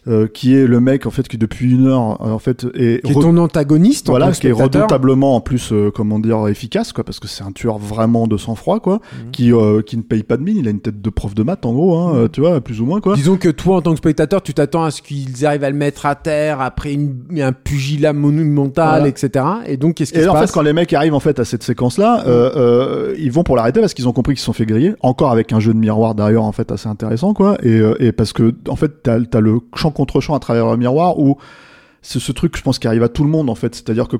euh, qui est le mec, en fait, qui depuis une heure, euh, en fait, est, Qui est ton antagoniste en voilà, qui est redoutablement en plus, euh, comment dire, efficace, quoi, parce que c'est un tueur vraiment de sang-froid, quoi, Mhm. qui euh, qui ne paye pas de mine. Il a une tête de prof de maths, en gros, hein, euh, tu vois, plus ou moins, quoi. Disons que toi, en tant que spectateur, tu t'attends à ce qu'ils arrivent à le mettre à terre après une, un pugilat monumental, Voilà. etc. Et donc, qu'est-ce qui Et se en passe fait, quand les mecs arrivent en fait à cette séquence-là, euh, euh, ils vont pour l'arrêter parce qu'ils ont compris qu'ils se sont fait griller. Encore avec un jeu de miroir derrière en fait assez intéressant quoi. Et, euh, et parce que en fait t'as as le champ contre champ à travers le miroir où c'est ce truc je pense qui arrive à tout le monde en fait. C'est-à-dire que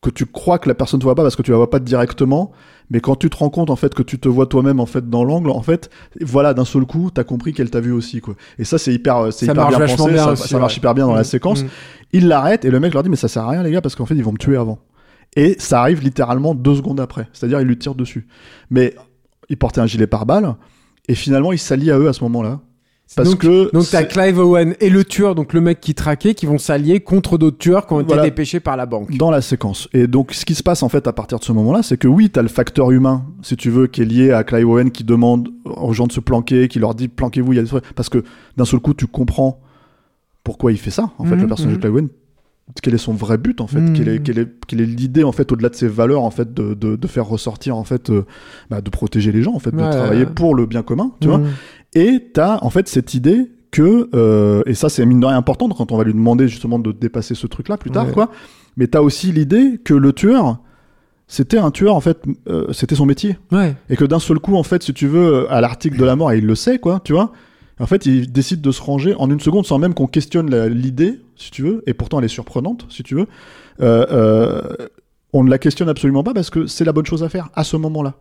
que tu crois que la personne te voit pas parce que tu la vois pas directement, mais quand tu te rends compte en fait que tu te vois toi-même en fait dans l'angle, en fait, voilà d'un seul coup t'as compris qu'elle t'a vu aussi quoi. Et ça c'est hyper euh, c'est hyper bien pensé, bien ça, aussi, ça marche hyper bien dans la Mm, séquence. mm. Il l'arrête et le mec leur dit mais ça sert à rien les gars parce qu'en fait ils vont me tuer avant. Et ça arrive littéralement deux secondes après. C'est-à-dire il lui tire dessus. Mais il portait un gilet pare-balles et finalement il s'allie à eux à ce moment-là. Parce donc, que donc t'as Clive Owen et le tueur, donc le mec qui traquait, qui vont s'allier contre d'autres tueurs qui ont été Voilà. dépêchés par la banque. dans la séquence. Et donc, ce qui se passe en fait à partir de ce moment-là, c'est que oui, t'as le facteur humain, si tu veux, qui est lié à Clive Owen qui demande aux gens de se planquer, qui leur dit planquez-vous, il y a des trucs. Parce que d'un seul coup, tu comprends pourquoi il fait ça. En fait, Mhm, le personnage mhm. de Clive Owen, quel est son vrai but en fait, Mhm. quelle est, quelle est, quelle est l'idée en fait au-delà de ses valeurs en fait de, de, de faire ressortir en fait, euh, bah, de protéger les gens en fait, de travailler ouais. pour le bien commun, tu vois? Et t'as en fait cette idée que, euh, et ça c'est mine de rien important quand on va lui demander justement de dépasser ce truc-là plus tard, Ouais. quoi. Mais t'as aussi l'idée que le tueur, c'était un tueur en fait, euh, c'était son métier. Ouais. Et que d'un seul coup, en fait, si tu veux, à l'article de la mort, et il le sait, quoi, tu vois. En fait, il décide de se ranger en une seconde sans même qu'on questionne l'idée, si tu veux, et pourtant elle est surprenante, si tu veux. Euh, euh, on ne la questionne absolument pas parce que c'est la bonne chose à faire à ce moment-là.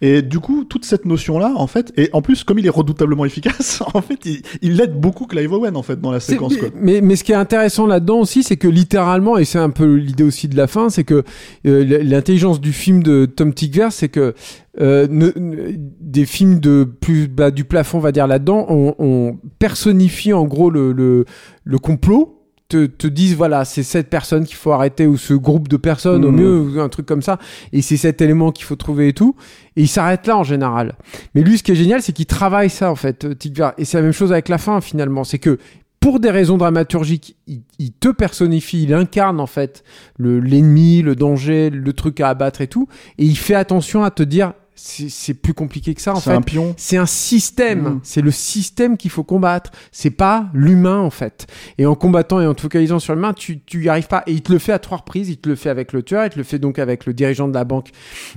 Et du coup, toute cette notion-là, en fait, et en plus, comme il est redoutablement efficace, en fait, il, il aide beaucoup Clive Owen, en fait, dans la séquence, quoi. mais, mais ce qui est intéressant là-dedans aussi, c'est que littéralement, et c'est un peu l'idée aussi de la fin, c'est que euh, l'intelligence du film de Tom Tickver, c'est que euh, ne- ne- des films de plus bas du plafond, on va dire là-dedans, on, on personnifie en gros le, le, le complot. Te, te disent voilà c'est cette personne qu'il faut arrêter ou ce groupe de personnes au Mhm. mieux ou un truc comme ça. Et c'est cet élément qu'il faut trouver et tout. Et il s'arrête là en général. Mais lui ce qui est génial c'est qu'il travaille ça en fait euh, et c'est la même chose avec la fin finalement. C'est que pour des raisons dramaturgiques, il, il te personnifie, il incarne en fait le l'ennemi, le danger, le truc à abattre et tout, et il fait attention à te dire c'est c'est plus compliqué que ça en C'est fait. un pion. C'est un système, Mm. c'est le système qu'il faut combattre, c'est pas l'humain en fait. Et en combattant et en te focalisant sur l'humain, tu tu y arrives pas. Et il te le fait à trois reprises, il te le fait avec le tueur, il te le fait donc avec le dirigeant de la banque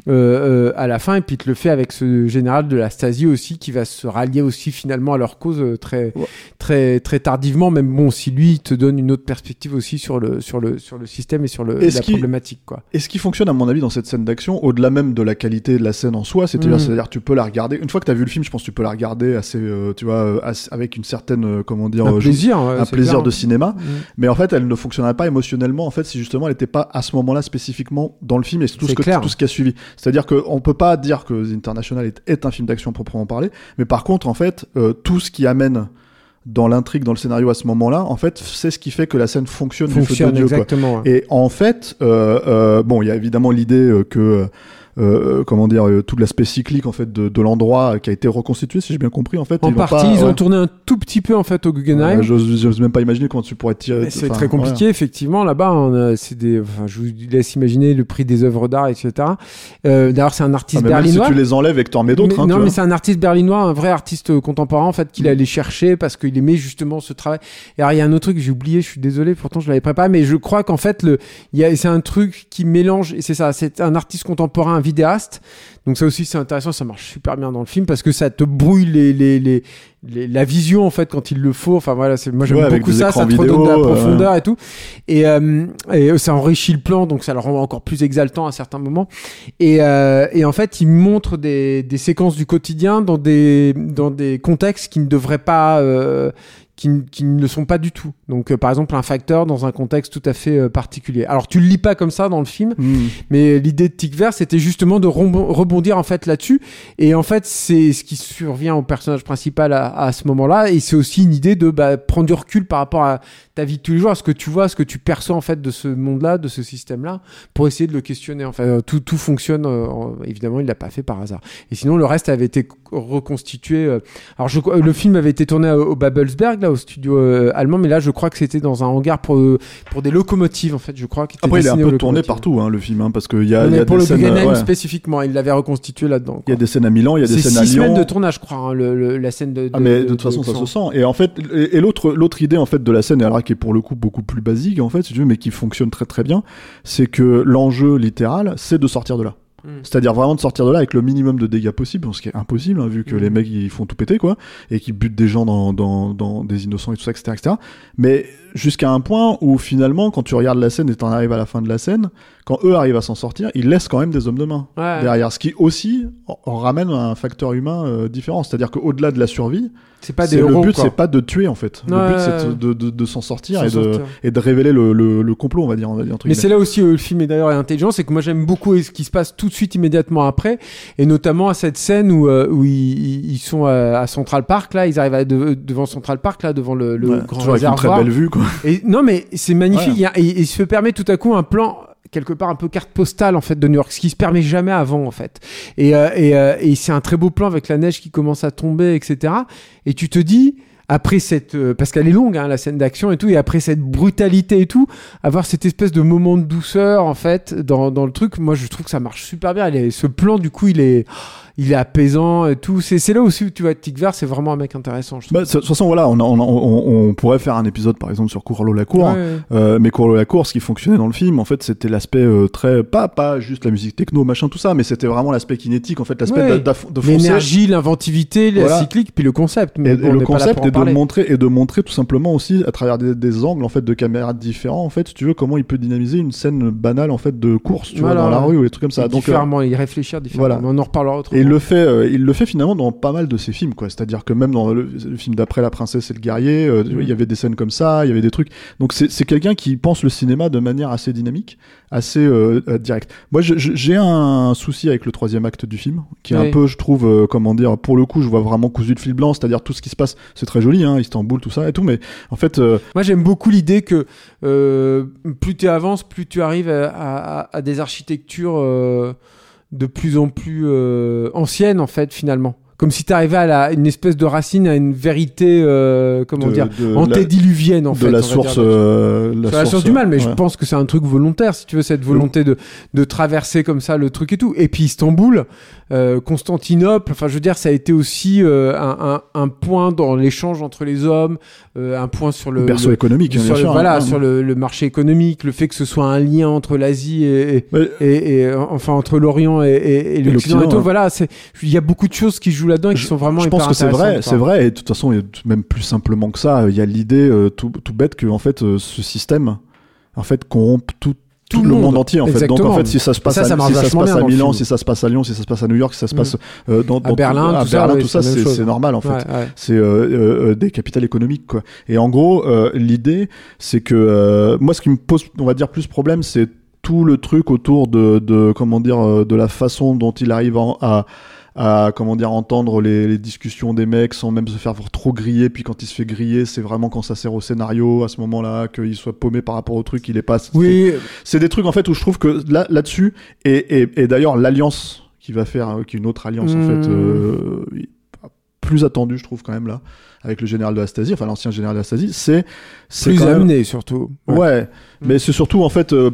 euh, euh, à la fin, et puis il te le fait avec ce général de la Stasi aussi qui va se rallier aussi finalement à leur cause euh, très Ouais. très très tardivement. Même bon, si lui te donne une autre perspective aussi sur le sur le sur le système et sur le, la problématique quoi. Et ce qui fonctionne, à mon avis, dans cette scène d'action, au-delà même de la qualité de la scène en soi, c'est-à-dire, Mm. c'est-à-dire, tu peux la regarder. Une fois que tu as vu le film, je pense que tu peux la regarder assez, euh, tu vois, euh, assez- avec une certaine, euh, comment dire, Un plaisir, ouais, un plaisir clair. de cinéma. Mm. Mais en fait, elle ne fonctionnerait pas émotionnellement, en fait, si justement elle n'était pas à ce moment-là spécifiquement dans le film et tout ce, que, clair. tout ce qui a suivi. C'est-à-dire qu'on peut pas dire que The International est, est un film d'action proprement parler, mais par contre, en fait, euh, tout ce qui amène dans l'intrigue, dans le scénario à ce moment-là, en fait, c'est ce qui fait que la scène fonctionne, du feu Fonctionne de Dieu. quoi. exactement. ouais. Et en fait, euh, euh, bon, il y a évidemment l'idée que, euh, comment dire, euh, tout l'aspect cyclique en fait de, de l'endroit euh, qui a été reconstitué, si j'ai bien compris, en fait. En ils partie, pas- ils ont tourné un tout petit peu en fait au Guggenheim. Ouais, J'ose même pas imaginer comment tu pourrais tirer. C'est très compliqué, effectivement. Là-bas, c'est des. Enfin, je vous laisse imaginer le prix des œuvres d'art, etc. Euh, D'ailleurs, c'est un ouais. Ah, artiste mais même berlinois. si tu les enlèves et que t'en mets d'autres, hein, non, tu mais c'est un artiste berlinois, un vrai artiste euh, contemporain en fait qu'il Mm. allait chercher parce qu'il aimait justement ce travail. Et alors il y a un autre truc que j'ai oublié, je suis désolé, pourtant je l'avais préparé, mais je crois qu'en fait le, il y a, c'est un truc qui mélange et c'est ça, c'est un artiste contemporain, un vidéaste. Donc ça aussi c'est intéressant, ça marche super bien dans le film parce que ça te brouille les, les, les, les- la vision en fait quand il le faut. Enfin voilà, c'est moi j'aime Ouais, beaucoup ça, ça te redonne de la euh, profondeur et tout. Et, euh, et ça enrichit le plan, donc ça le rend encore plus exaltant à certains moments. Et, euh, et en fait, il montre des, des séquences du quotidien dans des, dans des contextes qui ne devraient pas, euh, qui, qui ne le sont pas du tout. Donc, euh, par exemple, un facteur dans un contexte tout à fait euh, particulier. Alors, tu le lis pas comme ça dans le film, Mm. mais l'idée de Tic Vert, c'était justement de rebondir en fait là-dessus. Et en fait, c'est ce qui survient au personnage principal à, à ce moment-là. Et c'est aussi une idée de bah, prendre du recul par rapport à ta vie de tous les jours, à ce que tu vois, à ce que tu perçois en fait de ce monde-là, de ce système-là, pour essayer de le questionner. Enfin, euh, tout, tout fonctionne. en- évidemment, il l'a pas fait par hasard. Et sinon, le reste avait été reconstitué. alors, je, le film avait été tourné au, au Babelsberg, là, au studio allemand, mais là, je crois que c'était dans un hangar pour, euh, pour des locomotives, en fait. Je crois. qui était Après, il est un peu tourné partout, hein, le film, hein, parce qu'il y a, y a pour des le scènes. Ouais. spécifiquement, il l'avait reconstitué là-dedans. Il y a des scènes à Milan, il y a des C'est scènes à six Lyon. semaines de tournage, je crois, hein, le, le- la scène de. Ah mais de, toute façon ça se sent et en fait et, et l'autre l'autre idée en fait de la scène et alors qui est pour le coup beaucoup plus basique en fait si tu veux mais qui fonctionne très très bien c'est que l'enjeu littéral c'est de sortir de là Mm. c'est-à-dire vraiment de sortir de là avec le minimum de dégâts possible ce qui est impossible hein, vu que Mm. les mecs ils font tout péter quoi et qui butent des gens dans, dans, dans des innocents et tout ça etc etc mais jusqu'à un point où finalement quand tu regardes la scène et t'en arrives à la fin de la scène quand eux arrivent à s'en sortir ils laissent quand même des hommes de main Ouais. derrière ce qui aussi en- ramène un facteur humain euh, différent c'est-à-dire qu'au-delà de la survie C'est pas des le héros, but quoi. c'est pas de tuer en fait. Ouais, le but c'est de, de, de s'en sortir, et, de, sortir. et de révéler le, le, le complot on va dire. On va dire entre Mais c'est là aussi où le film est d'ailleurs intelligent, c'est que moi j'aime beaucoup ce qui se passe tout de suite immédiatement après, et notamment à cette scène où, euh, où ils, ils sont à, Central Park là, ils arrivent à devant Central Park là, devant le, le Ouais, grand avec une très réservoir. belle vue quoi. Et non, mais c'est magnifique. Ouais. Et, et il se permet tout à coup un plan quelque part un peu carte postale en fait de New York, ce qui se permet jamais avant en fait. Et, euh, et, euh, et c'est un très beau plan avec la neige qui commence à tomber, etc. Et tu te dis après cette euh, parce qu'elle est longue hein, la scène d'action et tout et après cette brutalité et tout avoir cette espèce de moment de douceur en fait dans, dans le truc moi je trouve que ça marche super bien est- ce plan du coup il est il est apaisant et tout c'est c'est là aussi où tu vois Tic Vert c'est vraiment un mec intéressant je Bah, de toute façon voilà, on, a- on, a- on, on pourrait faire un épisode par exemple sur Courlo la cour. Ouais, ouais. Euh, mais Courlo la cour, ce qui fonctionnait dans le film, en fait, c'était l'aspect euh, très pas pas juste la musique techno machin tout ça, mais c'était vraiment l'aspect kinétique, en fait, l'aspect Ouais. de, l'énergie, l'inventivité, la Voilà. cyclique, puis le concept. Mais et bon, on le concept est de montrer et de montrer tout simplement aussi à travers des, des angles en fait de caméras différents en fait si tu veux comment il peut dynamiser une scène banale en fait de course tu Voilà, vois dans la rue ou des trucs comme ça donc euh, différemment, y réfléchir différemment. voilà. On en reparlera autrement. Et le fait, euh, il le fait finalement dans pas mal de ses films, quoi. C'est-à-dire que même dans le, le film d'après La Princesse et le Guerrier, euh, Mhm. il y avait des scènes comme ça, il y avait des trucs. Donc c'est quelqu'un qui pense le cinéma de manière assez dynamique, assez euh, directe. Moi, j'ai un souci avec le troisième acte du film, qui est Oui. un peu, je trouve, comment dire, pour le coup, je vois vraiment cousu de fil blanc, c'est-à-dire tout ce qui se passe, c'est très joli, hein, Istanbul, tout ça et tout, mais en fait, Moi, j'aime beaucoup l'idée que plus tu avances, plus tu arrives à, à- à des architectures de plus en plus euh, anciennes, en fait, finalement. Comme si tu arrivais à la, une espèce de racine, à une vérité, euh, comment de, dire, de antédiluvienne, en de fait. la dire, source, euh, Sur la source du mal, mais je pense que c'est un truc volontaire, si tu veux, cette volonté de, de traverser comme ça le truc et tout. Et puis Istanbul, euh, Constantinople, enfin je veux dire, ça a été aussi euh, un, un, un point dans l'échange entre les hommes, euh, un point sur le... Le- économique, sur bien le- sûr. voilà, hein. sur le, le marché économique, le fait que ce soit un lien entre l'Asie et, et, Ouais. et- et, euh, enfin entre l'Orient et, l'Occident et tout. Voilà, il y a beaucoup de choses qui jouent là-dedans et qui Je- sont vraiment je pense que c'est vrai, c'est vrai, et de toute façon, même plus simplement que ça, il y a l'idée euh, tout, tout bête que en fait, euh, ce système, en fait, corrompt tout, tout, le monde, monde. entier. En fait. Donc en fait, si ça se passe, ça, à, ça marche si ça se vachement passe bien à dans le Milan, si ça se passe à Lyon, si ça se passe à New York, si ça se Mm. passe euh, dans, dans Berlin, à tout Berlin, tout ça, c'est normal en fait. Ouais, ouais. C'est euh, euh, euh, des capitales économiques quoi. Et en gros, euh, l'idée, c'est que euh, moi, ce qui me pose, on va dire, plus problème, c'est tout le truc autour de, de comment dire, euh, de la façon dont il arrive à à comment dire entendre les, les discussions des mecs sans même se faire trop griller. Puis quand il se fait griller c'est vraiment quand ça sert au scénario à ce moment-là qu'il soit paumé par rapport au truc il est pas Oui, c'est des trucs en fait où je trouve que là là-dessus et, et, et d'ailleurs l'alliance qui va faire euh, qui est une autre alliance en fait euh, plus attendue je trouve quand même là avec le général de la Stasi enfin l'ancien général de la Stasi c'est c'est plus quand même- amené surtout. ouais, Mm. mais c'est surtout en fait euh,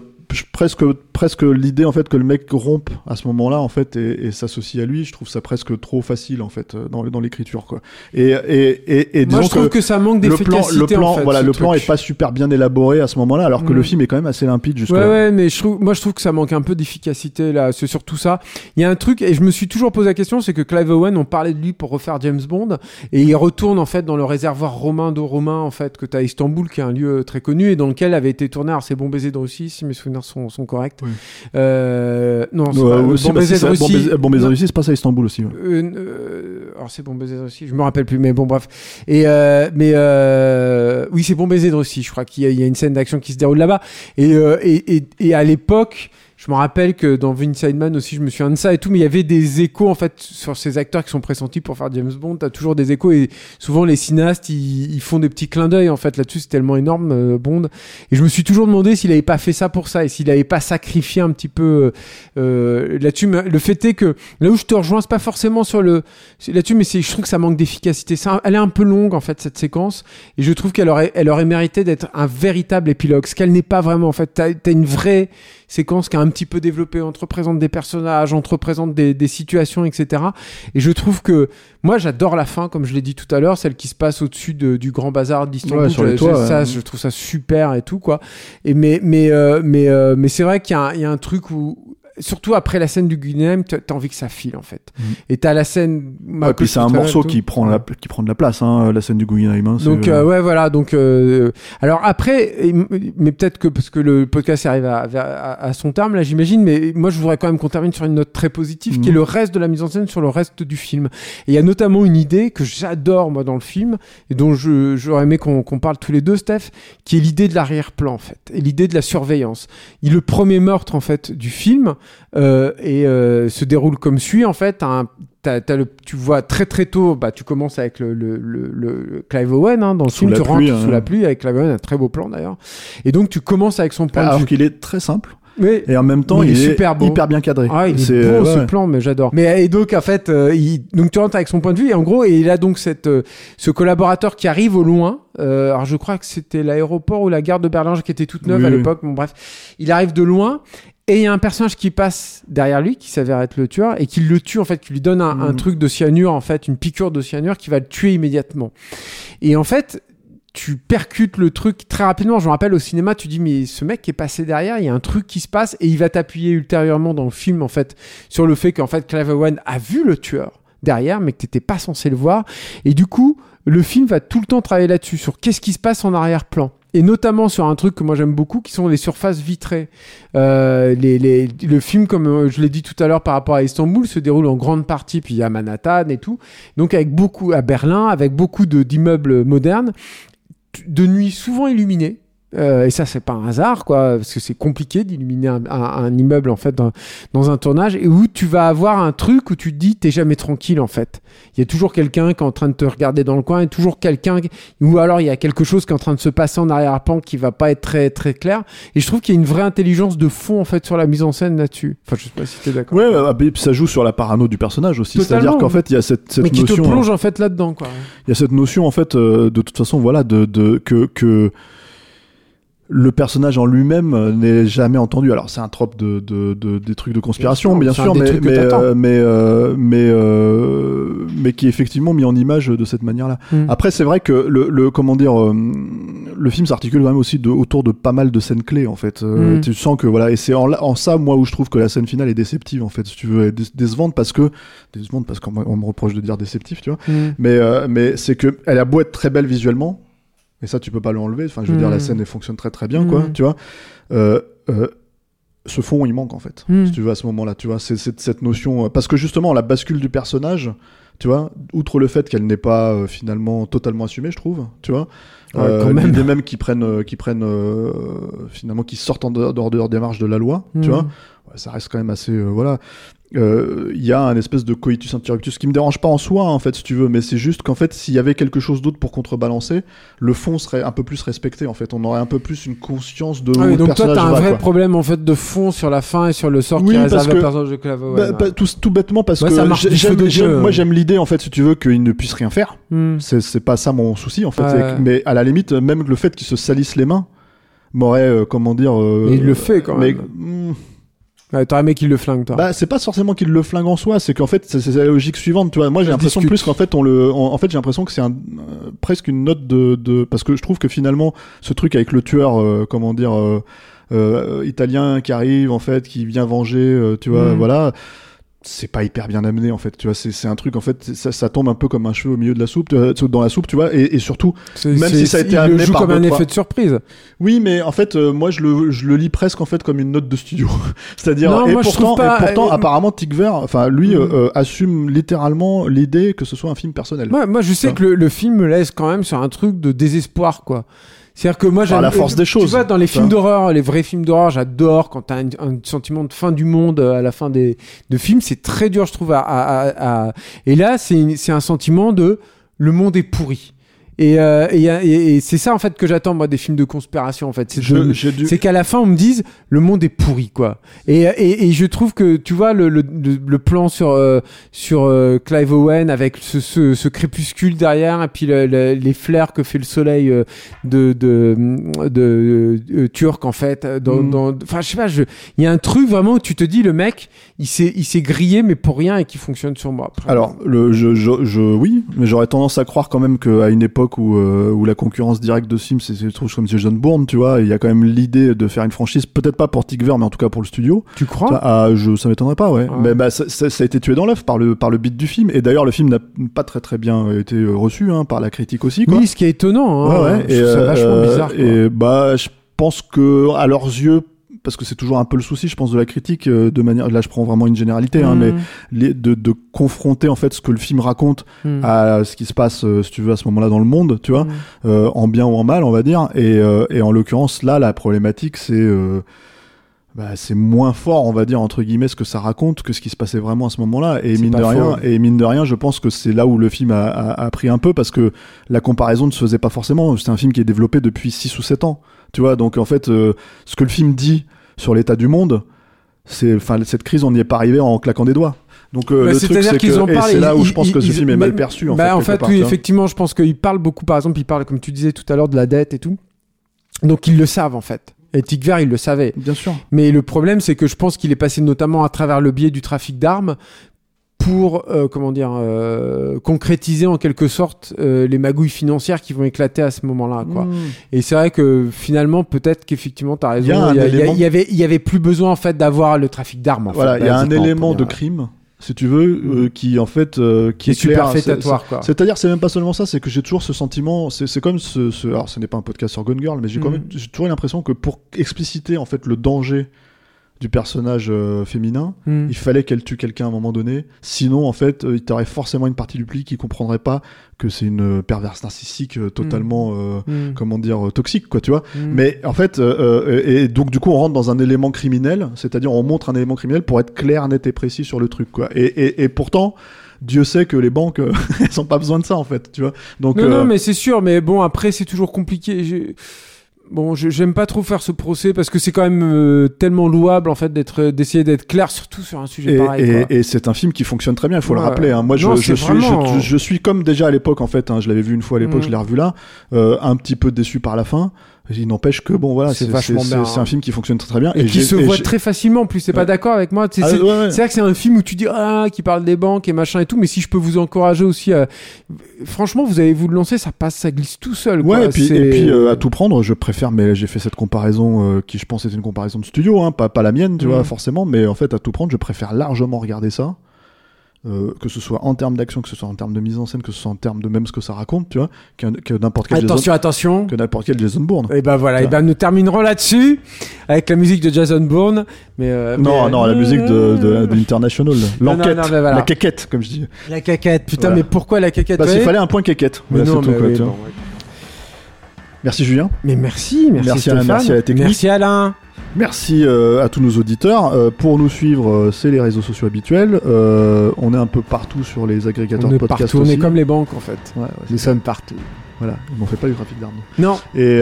presque presque l'idée en fait que le mec rompe à ce moment-là en fait et, et s'associe à lui je trouve ça presque trop facile en fait euh, dans, dans l'écriture quoi et et et, et Moi, je trouve que que, ça manque le plan, d'efficacité. le plan, en fait, voilà, le plan est pas super bien élaboré à ce moment-là, alors que Mm. le film est quand même assez limpide jusque Ouais, là. ouais, mais je trouve, moi je trouve que ça manque un peu d'efficacité là. C'est surtout ça. Il y a un truc, et je me suis toujours posé la question, c'est que Clive Owen, on parlait de lui pour refaire James Bond, et il retourne en fait dans le réservoir romain de Romain, en fait, que tu as à Istanbul, qui est un lieu très connu, et dans lequel avait été tourné, alors c'est Bon Baiser de Russie, si mes souvenirs sont, sont corrects. Oui. Euh, non, c'est Ouais, pas- ouais, Bon bah, Baiser de ça- Bon. Baiser- Bon Baiser Non. Russie, c'est pas ça à Istanbul aussi. ouais. Euh, euh, alors c'est bon baiser de Russie, je me rappelle plus, mais bon bref. Et euh, mais euh, oui c'est bon baiser de Russie, je crois qu'il y, y a une scène d'action qui se déroule là-bas. Et, euh, et, et, et à l'époque, je me rappelle que dans The Inside aussi, je me souviens de ça et tout, mais il y avait des échos en fait sur ces acteurs qui sont pressentis pour faire James Bond. T'as toujours des échos et souvent les cinéastes ils, font des petits clins d'œil en fait là-dessus. C'est tellement énorme euh, Bond. Et je me suis toujours demandé s'il avait pas fait ça pour ça et s'il avait pas sacrifié un petit peu euh, euh, là-dessus. Le fait est que là où je te rejoins, c'est pas forcément sur le là-dessus, mais je trouve que ça manque d'efficacité. Ça, elle est un peu longue en fait cette séquence, et je trouve qu'elle aurait, elle aurait mérité d'être un véritable épilogue, ce qu'elle n'est pas vraiment. En fait, t'as une vraie séquence qui a un petit peu développé, on te représente des personnages, on te représente des, des situations, etc. Et je trouve que moi, j'adore la fin, comme je l'ai dit tout à l'heure, celle qui se passe au-dessus de- du grand bazar d'Istanbul. Ouais, sur les Je- toits, je- ça, ouais. je trouve ça super et tout quoi. Et mais mais euh, mais euh, mais c'est vrai qu'il y un- y a un truc où surtout après la scène du Guinéen, t'as envie que ça file en fait. Mhm. Et t'as la scène. Ouais, puis c'est un morceau qui prend la, qui prend de la place, hein, la scène du Guggenheim. hein, Donc euh, ouais voilà donc euh, alors après mais peut-être que parce que le podcast arrive à, à, à son terme là j'imagine mais moi je voudrais quand même qu'on termine sur une note très positive qui est Mhm. le reste de la mise en scène sur le reste du film et il y a notamment une idée que j'adore moi dans le film et dont je j'aurais aimé qu'on qu'on parle tous les deux Steph qui est l'idée de l'arrière-plan en fait et l'idée de la surveillance et le premier meurtre en fait du film euh, et euh, se déroule comme suit en fait le, tu vois très très tôt, bah, tu commences avec le, le, le, le Clive Owen hein, dans le Sous film, tu pluie, rentres hein. sous la pluie avec Clive Owen, un très beau plan d'ailleurs. Et donc tu commences avec son point de vue. qu'il est très simple Mais, et en même temps il, il est super beau. hyper bien cadré. ah, il est, beau euh, ce plan, mais j'adore. Mais et donc en fait, euh, il, donc tu rentres avec son point de vue et en gros, et il a donc cette, euh, ce collaborateur qui arrive au loin. Euh, alors je crois que c'était l'aéroport ou la gare de Berlin qui était toute neuve Oui, à l'époque. Bon bref, il arrive de loin. Et il y a un personnage qui passe derrière lui, qui s'avère être le tueur, et qui le tue en fait, qui lui donne un, un Mhm. truc de cyanure en fait, une piqûre de cyanure qui va le tuer immédiatement. Et en fait, tu percutes le truc très rapidement. Je me rappelle au cinéma, tu dis mais ce mec qui est passé derrière, il y a un truc qui se passe et il va t'appuyer ultérieurement dans le film en fait sur le fait qu'en fait Clive Owen a vu le tueur derrière, mais que t'étais pas censé le voir. Et du coup, le film va tout le temps travailler là-dessus sur qu'est-ce qui se passe en arrière-plan. Et notamment sur un truc que moi j'aime beaucoup, qui sont les surfaces vitrées. Euh, les, le film, comme euh, je l'ai dit tout à l'heure par rapport à Istanbul, se déroule en grande partie, puis à Manhattan et tout. Donc avec beaucoup à Berlin, avec beaucoup d'immeubles modernes, de nuit souvent illuminés. Euh, et ça, c'est pas un hasard, quoi, parce que c'est compliqué d'illuminer un, un- un immeuble en fait dans, dans un tournage, et où tu vas avoir un truc où tu te dis t'es jamais tranquille en fait. Il y a toujours quelqu'un qui est en train de te regarder dans le coin, et toujours quelqu'un, ou alors il y a quelque chose qui est en train de se passer en arrière-plan qui va pas être très très clair. Et je trouve qu'il y a une vraie intelligence de fond en fait sur la mise en scène là-dessus. Enfin, je sais pas si t'es d'accord. Ouais, bah, bah, ça joue sur la parano du personnage aussi. C'est-à-dire qu'en fait, il y a cette, cette mais qui te hein. plonge en fait là-dedans, quoi. Il y a cette notion en fait euh, de toute façon voilà de, de que que le personnage en lui-même euh, n'est jamais entendu. Alors c'est un trope de, de, de- des trucs de conspiration, Bien bien sûr, mais mais, euh, mais euh, mais euh, mais qui est effectivement mis en image de cette manière-là. Mm. Après c'est vrai que le, le comment dire euh, le film s'articule quand même aussi de, autour de pas mal de scènes clés en fait. Euh, Mm. Tu sens que voilà, et c'est en, en ça moi où je trouve que la scène finale est déceptive en fait, si tu veux, dé- décevante parce que décevante parce qu'on me- reproche de dire déceptif, tu vois. Mm. Mais euh, mais c'est que elle a beau être très belle visuellement, et ça tu peux pas l'enlever. Enfin, je veux dire, la scène elle fonctionne très très bien, quoi, Mm. tu vois. Euh, euh, ce fond il manque en fait, Mm. si tu veux à ce moment-là, tu vois. C'est cette notion euh, parce que justement la bascule du personnage. Tu vois, outre le fait qu'elle n'est pas euh, finalement totalement assumée, je trouve, tu vois, Ouais, quand même. l'idée même qui prennent, qui prennent finalement, qui sortent en dehors, dehors de leur démarche de la loi, tu vois, ouais, ça reste quand même assez, euh, voilà. Euh, Il y a un espèce de coitus interruptus qui me dérange pas en soi, en fait, si tu veux, mais c'est juste qu'en fait, s'il y avait quelque chose d'autre pour contrebalancer, le fond serait un peu plus respecté, en fait. On aurait un peu plus une conscience de Ah où oui, le donc toi, t'as un va, vrai quoi. problème en fait de fond sur la fin et sur le sort Oui, qui réservé que- personnage de Owen. Bah, bah, tout, tout bêtement parce Ouais, que j'aime, moi j'aime l'idée en fait si tu veux qu'il ne puisse rien faire Hmm. c'est, pas ça mon souci en fait mais à la limite même le fait qu'il se salisse les mains m'aurait euh, comment dire euh, Mais il le fait, quand mais, même. hmm, Ouais, T'aurais aimé qu'il le flingue, toi. bah c'est pas forcément qu'il le flingue en soi c'est qu'en fait c'est, la logique suivante tu vois moi j'ai l'impression plus qu'en fait on le en, en fait j'ai l'impression que c'est un euh, presque une note de, de parce que je trouve que finalement ce truc avec le tueur euh, comment dire euh, euh, italien qui arrive en fait qui vient venger euh, tu vois Mm. voilà c'est pas hyper bien amené en fait tu vois c'est, c'est un truc en fait ça, ça tombe un peu comme un cheveu au milieu de la soupe tu vois, dans la soupe tu vois et, et surtout même si ça a été il le amené joue par comme un effet de surprise. oui mais en fait euh, moi je le, je le lis presque en fait comme une note de studio c'est-à-dire et et pourtant euh, apparemment Tigver enfin lui Mm. euh, euh, assume littéralement l'idée que ce soit un film personnel Moi, moi, je sais que le, le film me laisse quand même sur un truc de désespoir, quoi. C'est-à-dire que moi, j'aime- la force des choses, Tu vois, dans les films d'horreur, les vrais films d'horreur, j'adore quand t'as un, un sentiment de fin du monde euh, à la fin des de films. C'est très dur, je trouve. À, à- à- Et là, c'est un sentiment de le monde est pourri. Et, euh, et, et- et c'est ça en fait que j'attends moi des films de conspiration en fait. C'est de- Je- c'est qu'à la fin on me dise le monde est pourri quoi. Et, et, et je trouve que tu vois le, le, le, plan sur euh, sur euh, Clive Owen avec ce, ce, ce crépuscule derrière et puis le- le- les flares que fait le soleil euh, de de, de, euh, turc en fait. Dans, Mm. dans- enfin je sais pas, il y a un truc vraiment où tu te dis le mec il s'est il s'est grillé mais pour rien et qui fonctionne sur moi. Après, Alors, le, je, je, je- oui, mais j'aurais tendance à croire quand même qu'à une époque où, euh, où la concurrence directe de Sims, c'est c'est trop comme Jason Bourne, tu vois, il y a quand même l'idée de faire une franchise, peut-être pas pour Tigver, mais en tout cas pour le studio. tu crois? Ça, ah, je, ça m'étonnerait pas, ouais. Ouais. Mais bah, ça, ça- ça a été tué dans l'œuf par le, par le beat du film. Et d'ailleurs, le film n'a pas très très bien été euh, reçu hein, par la critique aussi, quoi. Oui, ce qui est étonnant. Ouais, Hein, ouais. Je Et, trouve ça euh, vachement bizarre. quoi. Et bah, je pense que à leurs yeux, parce que c'est toujours un peu le souci, je pense, de la critique, euh, de manière, là, je prends vraiment une généralité, hein, Mm. mais les- de, de confronter en fait ce que le film raconte Mm. à ce qui se passe, euh, si tu veux, à ce moment-là dans le monde, tu vois, Mm. euh, en bien ou en mal, on va dire. Et, euh, et en l'occurrence, là, la problématique, c'est euh, bah, c'est moins fort, on va dire entre guillemets, ce que ça raconte que ce qui se passait vraiment à ce moment-là. Et mine de rien, et mine de rien, je pense que c'est là où le film a, a, a pris un peu parce que la comparaison ne se faisait pas forcément. C'est un film qui est développé depuis 6 ou 7 ans, tu vois. Donc en fait, euh, ce que le film dit sur l'état du monde, c'est, enfin, cette crise, on n'y est pas arrivé en claquant des doigts. Donc euh, Bah, le truc, c'est-à-dire c'est qu'ils parlent, c'est là ils- où je pense ils- que ce ils- film est mal perçu. En bah, fait, en fait, part, oui, effectivement, je pense qu'il parle beaucoup, par exemple, il parle, comme tu disais tout à l'heure, de la dette et tout. Donc ils le savent en fait. Et Tigver, il le savait. Bien sûr. Mais le problème, c'est que je pense qu'il est passé notamment à travers le biais du trafic d'armes pour, euh, comment dire, euh, concrétiser en quelque sorte euh, les magouilles financières qui vont éclater à ce moment-là, quoi. Mmh. Et c'est vrai que finalement, peut-être qu'effectivement, t'as raison. Il y élément- avait, il y avait plus besoin en fait d'avoir le trafic d'armes. Voilà, il y a un élément de crime, si tu veux, euh, qui en fait, euh, qui est super fétatoire, C'est-à-dire, c'est même pas seulement ça, c'est que j'ai toujours ce sentiment, c'est c'est comme ce, ce- alors ce n'est pas un podcast sur Gone Girl, mais j'ai quand Mhm. même, j'ai toujours l'impression que pour expliciter en fait le danger du personnage euh, féminin, Hmm. il fallait qu'elle tue quelqu'un à un moment donné. Sinon, en fait, euh, il t'aurait forcément une partie du pli qui comprendrait pas que c'est une euh, perverse narcissique euh, totalement, euh, Hmm. comment dire, toxique, quoi, tu vois. Hmm. Mais en fait, et donc du coup, on rentre dans un élément criminel, c'est-à-dire on montre un élément criminel pour être clair, net et précis sur le truc, quoi. Et, et, et pourtant, Dieu sait que les banques, elles ont pas besoin de ça, en fait, tu vois. Donc, Non, non, mais c'est sûr. Mais bon, après, c'est toujours compliqué. Bon, je- j'aime pas trop faire ce procès parce que c'est quand même euh, tellement louable en fait d'être, d'essayer d'être clair, surtout sur un sujet et, pareil. et- et c'est un film qui fonctionne très bien, il faut le rappeler. hein. Moi, je, Non, je c'est suis, vraiment- je, je suis comme déjà à l'époque, en fait. hein, je l'avais vu une fois à l'époque, Mm. je l'ai revu là, euh, un petit peu déçu par la fin. Il n'empêche que bon voilà, C'est vachement bien, c'est hein. un film qui fonctionne très très bien Et, qui se et voit très facilement en plus. C'est pas d'accord avec moi C'est Ah, ouais, ouais. vrai que c'est un film où tu dis ah qui parle des banques et machin et tout, mais si je peux vous encourager aussi, à... franchement, vous allez vous le lancer, ça passe, ça glisse tout seul. quoi. Ouais, et puis, C'est- et puis euh, à tout prendre, je préfère, mais j'ai fait cette comparaison euh, qui, je pense, était une comparaison de studio, hein, pas, pas la mienne, tu Mhm. vois, forcément, mais en fait, à tout prendre, je préfère largement regarder ça, euh, que ce soit en termes d'action, que ce soit en termes de mise en scène, que ce soit en termes de même ce que ça raconte, tu vois, que n'importe quel, Jason, attention, attention. que n'importe quel Jason Bourne. Et ben voilà, et ben nous terminerons là-dessus avec la musique de Jason Bourne. Mais euh, Non, mais- non, la musique de, de, de l'International, non, l'enquête, non, voilà. la quéquette, comme je dis. la caquette. Putain, Voilà. mais pourquoi la caquette ouais qu'il fallait un point. Mais Voilà, non, tout, mais quoi, oui, tu vois. bon, ouais. Merci Julien. Mais merci, merci, Merci Alain, merci à la technique. Merci Alain. Merci euh, à tous nos auditeurs. Euh, pour nous suivre, euh, c'est les réseaux sociaux habituels. On est un peu partout sur les agrégateurs On de podcasts partout, on est comme les banques en fait. Ouais, ouais, Nous sommes partout. voilà, on fait pas du trafic d'armes. Non, Et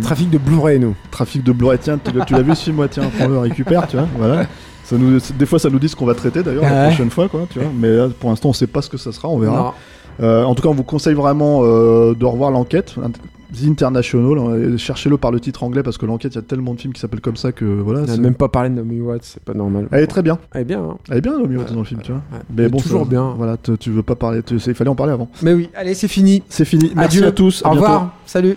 trafic de Blu-ray nous. trafic de Blu-ray, tiens, tu, l'as- vu ce film, ouais, tiens, prends-le, récupère, tu vois, voilà. Ça nous, des fois, ça nous dit ce qu'on va traiter d'ailleurs Ah la ouais. prochaine fois, quoi, tu vois. Mais là, pour l'instant, on sait pas ce que ça sera, on verra. En tout cas, on vous conseille vraiment de revoir l'enquête. The International, cherchez-le par le titre anglais parce que l'enquête, il y a tellement de films qui s'appellent comme ça que voilà. On n'a même pas parlé de Naomi Watts, c'est pas normal. Elle est très bien. Elle est bien. hein. Elle est bien, Naomi Watts, dans le film, tu vois. ouais. Mais bon, toujours bien. Voilà, tu, veux pas parler. il fallait en parler avant. Mais oui, allez, c'est fini. C'est fini. Merci Adieu. à tous. à Au bientôt. revoir. Salut.